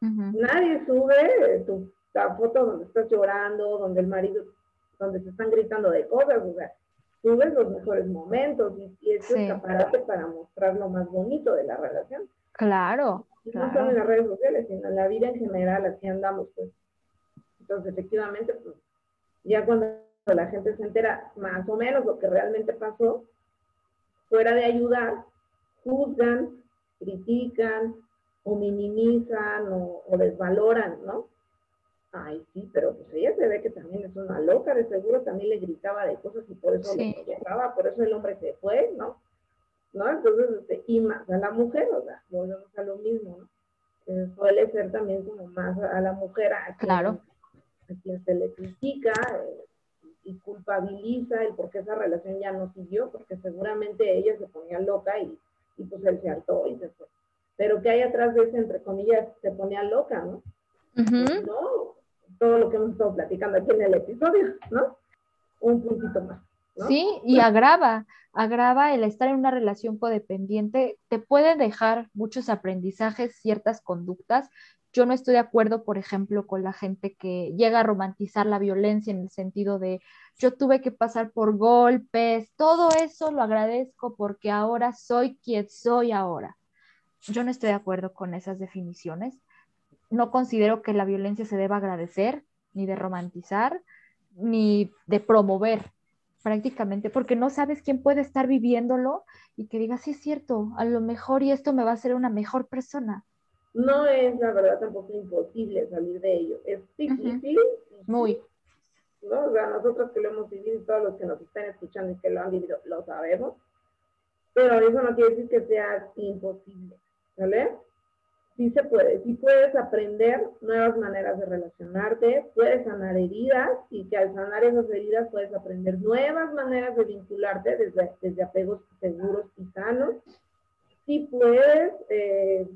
Nadie sube tu, la foto donde estás llorando, donde el marido, donde se están gritando de cosas, o sea, tú ves los mejores momentos y, es escaparate para mostrar lo más bonito de la relación. Claro. No solo en las redes sociales, sino en la vida en general, así andamos, pues. Entonces, efectivamente, pues, ya cuando la gente se entera más o menos lo que realmente pasó, fuera de ayudar, juzgan, critican o minimizan o, o desvaloran, ¿no? Ay, sí, pero pues ella se ve que también es una loca, de seguro también le gritaba de cosas y por eso le provocaba, por eso el hombre se fue, ¿no? ¿No? Entonces, este, y más a la mujer, o sea, volvemos a lo mismo, ¿no? suele ser también como más a la mujer a quien, claro. a quien se le critica eh, y culpabiliza el por qué esa relación ya no siguió, porque seguramente ella se ponía loca y, y pues él se hartó y se fue. Pero que hay atrás de ese, entre comillas, se ponía loca, ¿no? No, todo lo que hemos estado platicando aquí en el episodio, ¿no? Un puntito más. ¿no? Sí, y agrava, agrava el estar en una relación codependiente, te puede dejar muchos aprendizajes, ciertas conductas. Yo no estoy de acuerdo, por ejemplo, con la gente que llega a romantizar la violencia en el sentido de yo tuve que pasar por golpes, todo eso lo agradezco porque ahora soy quien soy ahora. Yo no estoy de acuerdo con esas definiciones no considero que la violencia se deba agradecer, ni de romantizar, ni de promover. prácticamente, porque no sabes quién puede estar viviéndolo y que diga, sí es cierto, a lo mejor y esto me va a hacer una mejor persona. No es, la verdad, tampoco imposible salir de ello. Es difícil. Muy. ¿no? O sea, nosotros que lo hemos vivido y todos los que nos están escuchando y que lo han vivido, lo sabemos. Pero eso no quiere decir que sea imposible, ¿vale? Sí se puede, sí puedes aprender nuevas maneras de relacionarte, puedes sanar heridas y que al sanar esas heridas puedes aprender nuevas maneras de vincularte desde, desde apegos seguros y sanos. Sí puedes eh,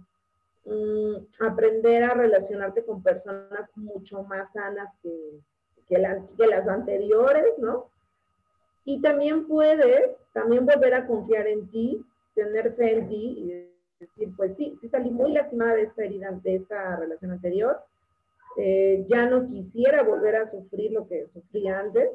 mm, aprender a relacionarte con personas mucho más sanas que, que, las anteriores, ¿no? Y también puedes también volver a confiar en ti, tener fe en ti decir, pues sí, sí salí muy lastimada de esta herida, de esta relación anterior, eh, ya no quisiera volver a sufrir lo que sufrí antes,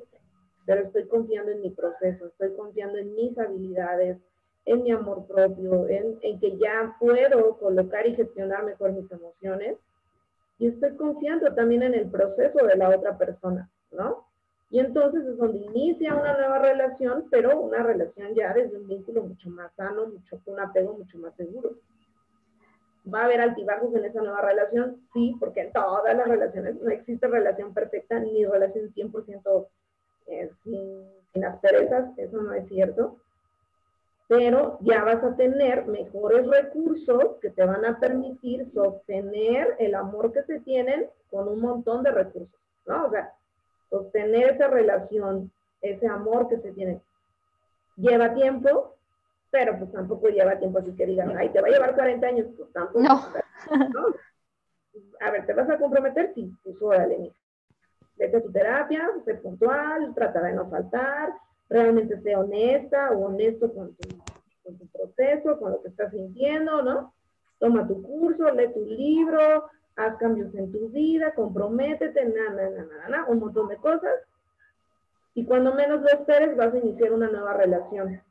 pero estoy confiando en mi proceso, estoy confiando en mis habilidades, en mi amor propio, en, en que ya puedo colocar y gestionar mejor mis emociones y estoy confiando también en el proceso de la otra persona, ¿no? Y entonces es donde inicia una nueva relación, pero una relación ya desde un vínculo mucho más sano, mucho, un apego mucho más seguro. ¿Va a haber altibajos en esa nueva relación? Sí, porque en todas las relaciones no existe relación perfecta ni relación 100% eh, sin, sin asperezas, eso no es cierto pero ya vas a tener mejores recursos que te van a permitir sostener el amor que se tienen con un montón de recursos, ¿no? O sea, sostener esa relación, ese amor que se tiene, lleva tiempo, pero pues tampoco lleva tiempo así que digan, ay, te va a llevar 40 años, pues tampoco. No. A ver, ¿te vas a comprometer? Sí, pues órale, mija. Vete a tu terapia, sé puntual, trata de no faltar, realmente sea honesta o honesto con tu, con tu proceso, con lo que estás sintiendo, ¿no? Toma tu curso, lee tu libro, haz cambios en tu vida, comprométete, na, na, na, na, na, un montón de cosas. Y cuando menos lo esperes, vas a iniciar una nueva relación.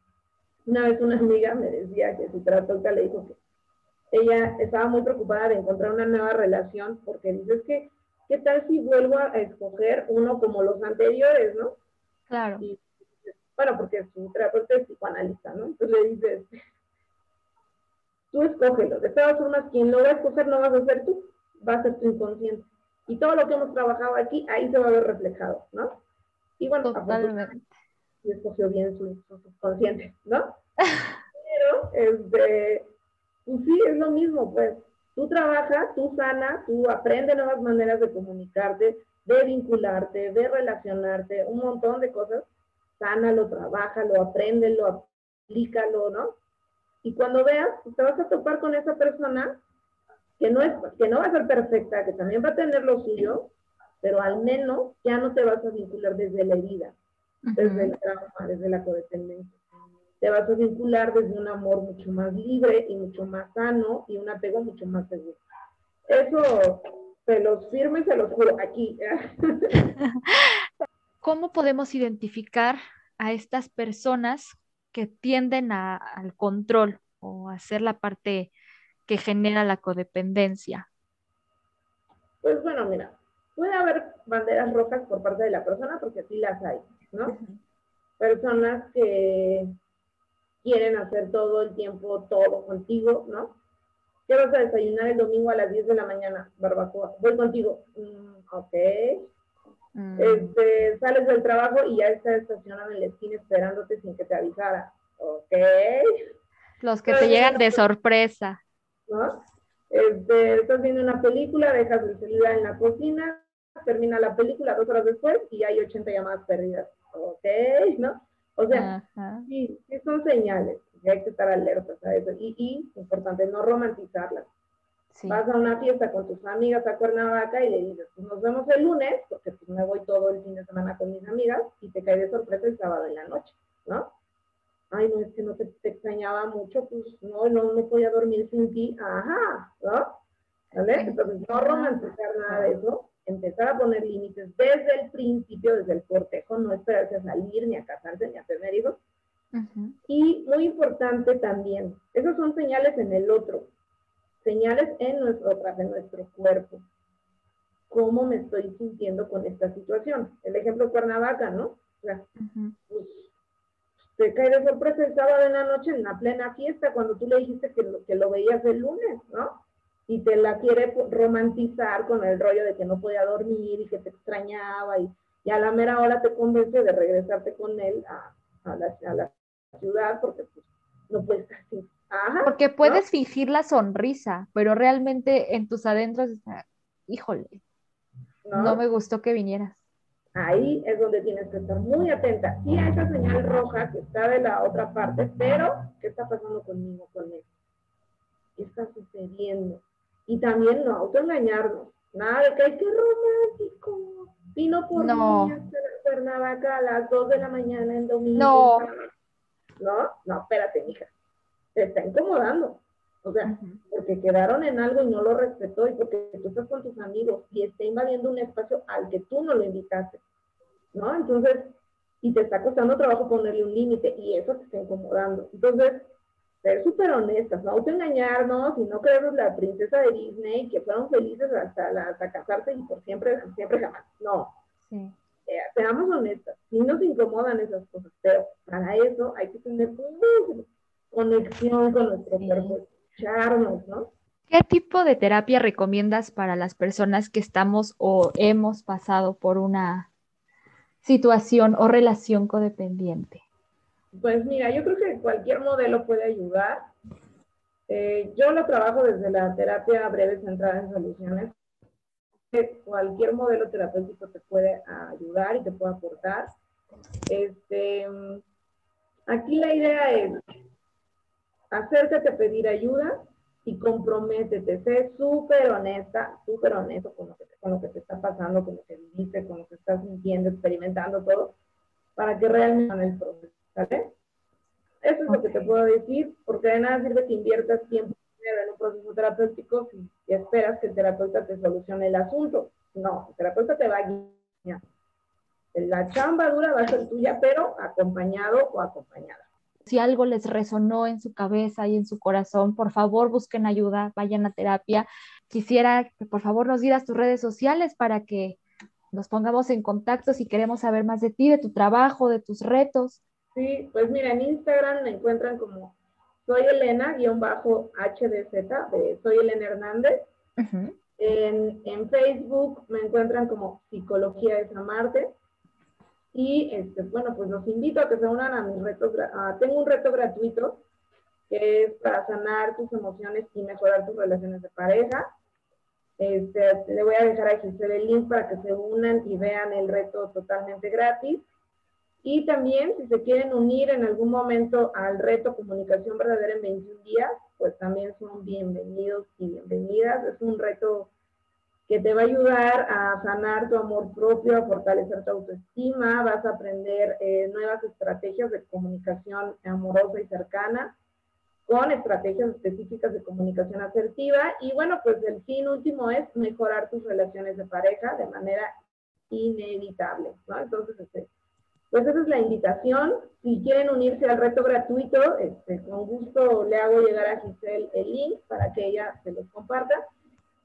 Una vez una amiga me decía que su terapeuta le dijo que ella estaba muy preocupada de encontrar una nueva relación porque dice, que, ¿qué tal si vuelvo a escoger uno como los anteriores, no? Claro bueno, porque su terapeuta es psicoanalista, ¿no? Entonces le dices, tú escógelo. De todas formas, quien lo va a escoger no vas a ser tú, va a ser tu inconsciente. Y todo lo que hemos trabajado aquí, ahí se va a ver reflejado, ¿no? Y bueno, y escogió bien su, subconsciente, ¿no? Pero, este, pues sí, es lo mismo, pues. Tú trabajas, tú sanas, tú aprendes nuevas maneras de comunicarte, de vincularte, de relacionarte, un montón de cosas sánalo, trabájalo, apréndelo, aplícalo, ¿no? Y cuando veas, te vas a topar con esa persona que no, es, que no va a ser perfecta, que también va a tener lo suyo, pero al menos ya no te vas a vincular desde la herida, desde el trauma, desde la codependencia. Te vas a vincular desde un amor mucho más libre y mucho más sano y un apego mucho más seguro. Eso se los firmo y se los juro aquí. ¿cómo podemos identificar a estas personas que tienden al control o a ser la parte que genera la codependencia? Pues bueno, mira, puede haber banderas rojas por parte de la persona porque sí las hay, ¿no? Personas que quieren hacer todo el tiempo todo contigo, ¿no? ¿Qué vas a desayunar el domingo a las 10 de la mañana? Barbacoa. Voy contigo. Mm, ok. Mm. Este, sales del trabajo y ya está estacionado en la esquina esperándote sin que te avisara. Ok. Los que te llegan de sorpresa. ¿No? Este, estás viendo una película, dejas el celular en la cocina, termina la película dos horas después y hay 80 llamadas perdidas. Ok, ¿no? O sea, sí, sí son señales, hay que estar alertas a eso. Y, y, importante, no romantizarlas. Vas a una fiesta con tus amigas a Cuernavaca y le dices, pues nos vemos el lunes, porque pues me voy todo el fin de semana con mis amigas y te cae de sorpresa el sábado en la noche, ¿no? Ay, no, es que no te, extrañaba mucho, pues no, no, no podía dormir sin ti, ajá, ¿no? ¿Vale? Entonces, no romantizar nada de eso, empezar a poner límites desde el principio, desde el cortejo, no esperarse a salir, ni a casarse, ni a tener hijos. Y muy importante también, esas son señales en el otro, señales en nuestro, en nuestro cuerpo. ¿Cómo me estoy sintiendo con esta situación? El ejemplo Cuernavaca, ¿no? O sea, pues, te cae de sorpresa el sábado en la noche en la plena fiesta cuando tú le dijiste que lo, que lo veías el lunes, ¿no? Y te la quiere romantizar con el rollo de que no podía dormir y que te extrañaba y, a la mera hora te convence de regresarte con él a, a, la, a la, ciudad porque pues, no puedes estar Ajá, porque puedes fingir la sonrisa, pero realmente en tus adentros está, híjole, no me gustó que vinieras. Ahí es donde tienes que estar muy atenta. Sí a esa señal roja que está de la otra parte, pero ¿qué está pasando conmigo, con él? ¿Qué está sucediendo? Y también no autoengañarnos. Nada de que hay que romántico. Vino por no. mí hasta la Cuernavaca a las 2 de la mañana en domingo. No. No, no, espérate, hija. Te está incomodando. O sea, porque quedaron en algo y no lo respetó y porque tú estás con tus amigos y está invadiendo un espacio al que tú no lo invitaste, ¿no? Entonces, y te está costando trabajo ponerle un límite y eso te está incomodando. Entonces, ser súper honestas, no autoengañarnos y no creernos la princesa de Disney que fueron felices hasta, hasta casarse y por siempre, siempre jamás. No. Eh, seamos honestas, sí nos incomodan esas cosas, pero para eso hay que tener conexión con nuestro cuerpo ¿Qué tipo de terapia recomiendas para las personas que estamos o hemos pasado por una situación o relación codependiente? Pues mira, yo creo que cualquier modelo puede ayudar. Eh, yo lo trabajo desde la terapia breve centrada en soluciones. Cualquier modelo terapéutico te puede ayudar y te puede aportar. Este, aquí la idea es acércate a pedir ayuda y comprométete, sé súper honesta, súper honesto con lo, que, con lo que te está pasando, con lo que viviste, con lo que estás sintiendo, experimentando todo, para que realmente en el proceso, ¿sale? Eso es lo que te puedo decir, porque de nada sirve que inviertas tiempo en un proceso terapéutico si, esperas que el terapeuta te solucione el asunto. No, el terapeuta te va a guiar. La chamba dura va a ser tuya, pero acompañado o acompañada si algo les resonó en su cabeza y en su corazón, por favor busquen ayuda, vayan a terapia. Quisiera que por favor nos dieras tus redes sociales para que nos pongamos en contacto si queremos saber más de ti, de tu trabajo, de tus retos. Sí, pues mira, en Instagram me encuentran como soy Elena-HDZ, de soy Elena Hernández. en, en, Facebook me encuentran como Psicología de San Marte. Y este, bueno, pues los invito a que se unan a mis retos. tengo un reto gratuito que es para sanar tus emociones y mejorar tus relaciones de pareja. Este, le voy a dejar aquí el link para que se unan y vean el reto totalmente gratis. Y también, si se quieren unir en algún momento al reto Comunicación Verdadera en 21 días, pues también son bienvenidos y bienvenidas. Es un reto que te va a ayudar a sanar tu amor propio, a fortalecer tu autoestima, vas a aprender eh, nuevas estrategias de comunicación amorosa y cercana, con estrategias específicas de comunicación asertiva. Y bueno, pues el fin último es mejorar tus relaciones de pareja de manera inevitable, ¿no? Entonces, este, pues esa es la invitación. Si quieren unirse al reto gratuito, este, con gusto le hago llegar a Giselle el link para que ella se los comparta.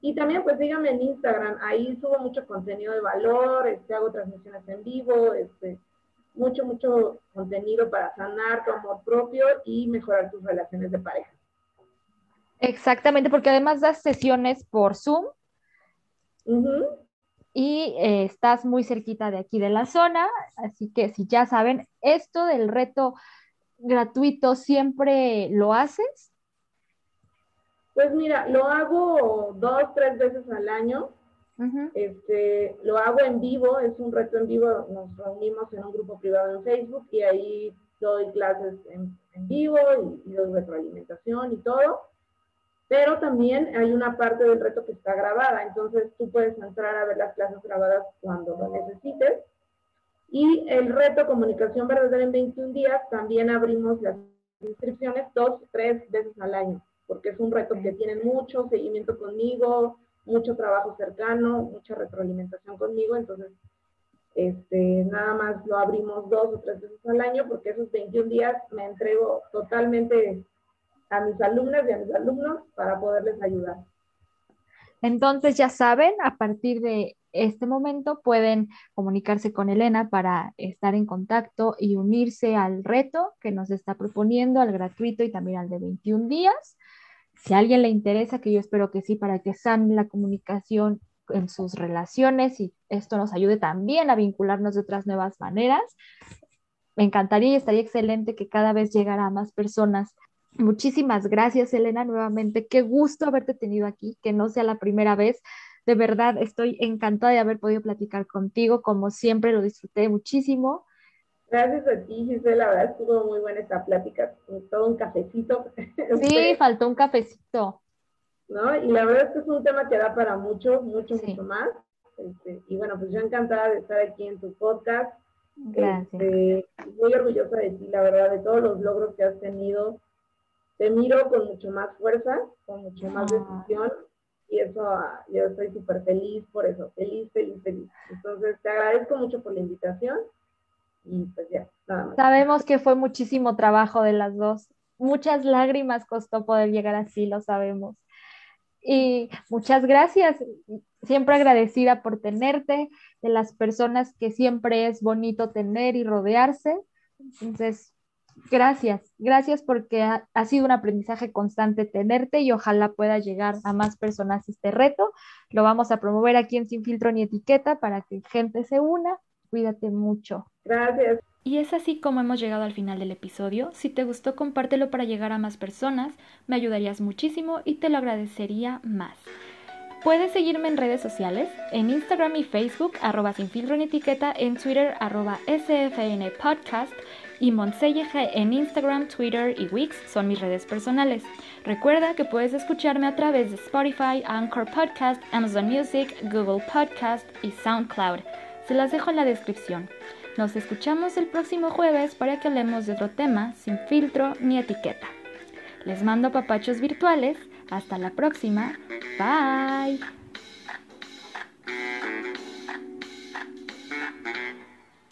Y también pues síganme en Instagram, ahí subo mucho contenido de valor, este, hago transmisiones en vivo, este, mucho, mucho contenido para sanar tu amor propio y mejorar tus relaciones de pareja. Exactamente, porque además das sesiones por Zoom. Y eh, estás muy cerquita de aquí de la zona, así que si ya saben, esto del reto gratuito siempre lo haces pues mira, lo hago dos, tres veces al año. este, lo hago en vivo, es un reto en vivo, nos reunimos en un grupo privado en Facebook y ahí doy clases en, vivo y, y, doy retroalimentación y todo. Pero también hay una parte del reto que está grabada, entonces tú puedes entrar a ver las clases grabadas cuando lo necesites. Y el reto Comunicación Verdadera en 21 días, también abrimos las inscripciones dos, tres veces al año porque es un reto que tiene mucho seguimiento conmigo, mucho trabajo cercano, mucha retroalimentación conmigo, entonces este, nada más lo abrimos dos o tres veces al año porque esos 21 días me entrego totalmente a mis alumnas y a mis alumnos para poderles ayudar. Entonces ya saben, a partir de este momento pueden comunicarse con Elena para estar en contacto y unirse al reto que nos está proponiendo, al gratuito y también al de 21 días. Si a alguien le interesa, que yo espero que sí, para que sane la comunicación en sus relaciones y esto nos ayude también a vincularnos de otras nuevas maneras. Me encantaría y estaría excelente que cada vez llegara a más personas. Muchísimas gracias, Elena, nuevamente. Qué gusto haberte tenido aquí, que no sea la primera vez. De verdad, estoy encantada de haber podido platicar contigo. Como siempre, lo disfruté muchísimo. Gracias a ti, Gisela. La verdad estuvo muy buena esta plática. Todo un cafecito. Sí, faltó un cafecito. ¿No? Y la verdad es que es un tema que da para mucho, mucho, mucho más. Este, y bueno, pues yo encantada de estar aquí en tu podcast. Gracias. Este, muy orgullosa de ti, la verdad, de todos los logros que has tenido. Te miro con mucho más fuerza, con mucho más ah. decisión y eso ah, yo estoy súper feliz por eso, feliz, feliz, feliz. Entonces te agradezco mucho por la invitación y pues ya, nada más. Sabemos que fue muchísimo trabajo de las dos, muchas lágrimas costó poder llegar así, lo sabemos. Y muchas gracias, siempre agradecida por tenerte, de las personas que siempre es bonito tener y rodearse. Entonces, Gracias, gracias porque ha, sido un aprendizaje constante tenerte y ojalá pueda llegar a más personas este reto. Lo vamos a promover aquí en Sin Filtro ni Etiqueta para que gente se una. Cuídate mucho. Gracias. Y es así como hemos llegado al final del episodio. Si te gustó, compártelo para llegar a más personas. Me ayudarías muchísimo y te lo agradecería más. Puedes seguirme en redes sociales, en Instagram y Facebook, arroba sin filtro ni etiqueta, en Twitter, arroba SFN Podcast y Monselleje en Instagram, Twitter y Wix son mis redes personales. Recuerda que puedes escucharme a través de Spotify, Anchor Podcast, Amazon Music, Google Podcast y SoundCloud. Se las dejo en la descripción. Nos escuchamos el próximo jueves para que hablemos de otro tema sin filtro ni etiqueta. Les mando papachos virtuales. Hasta la próxima. Bye.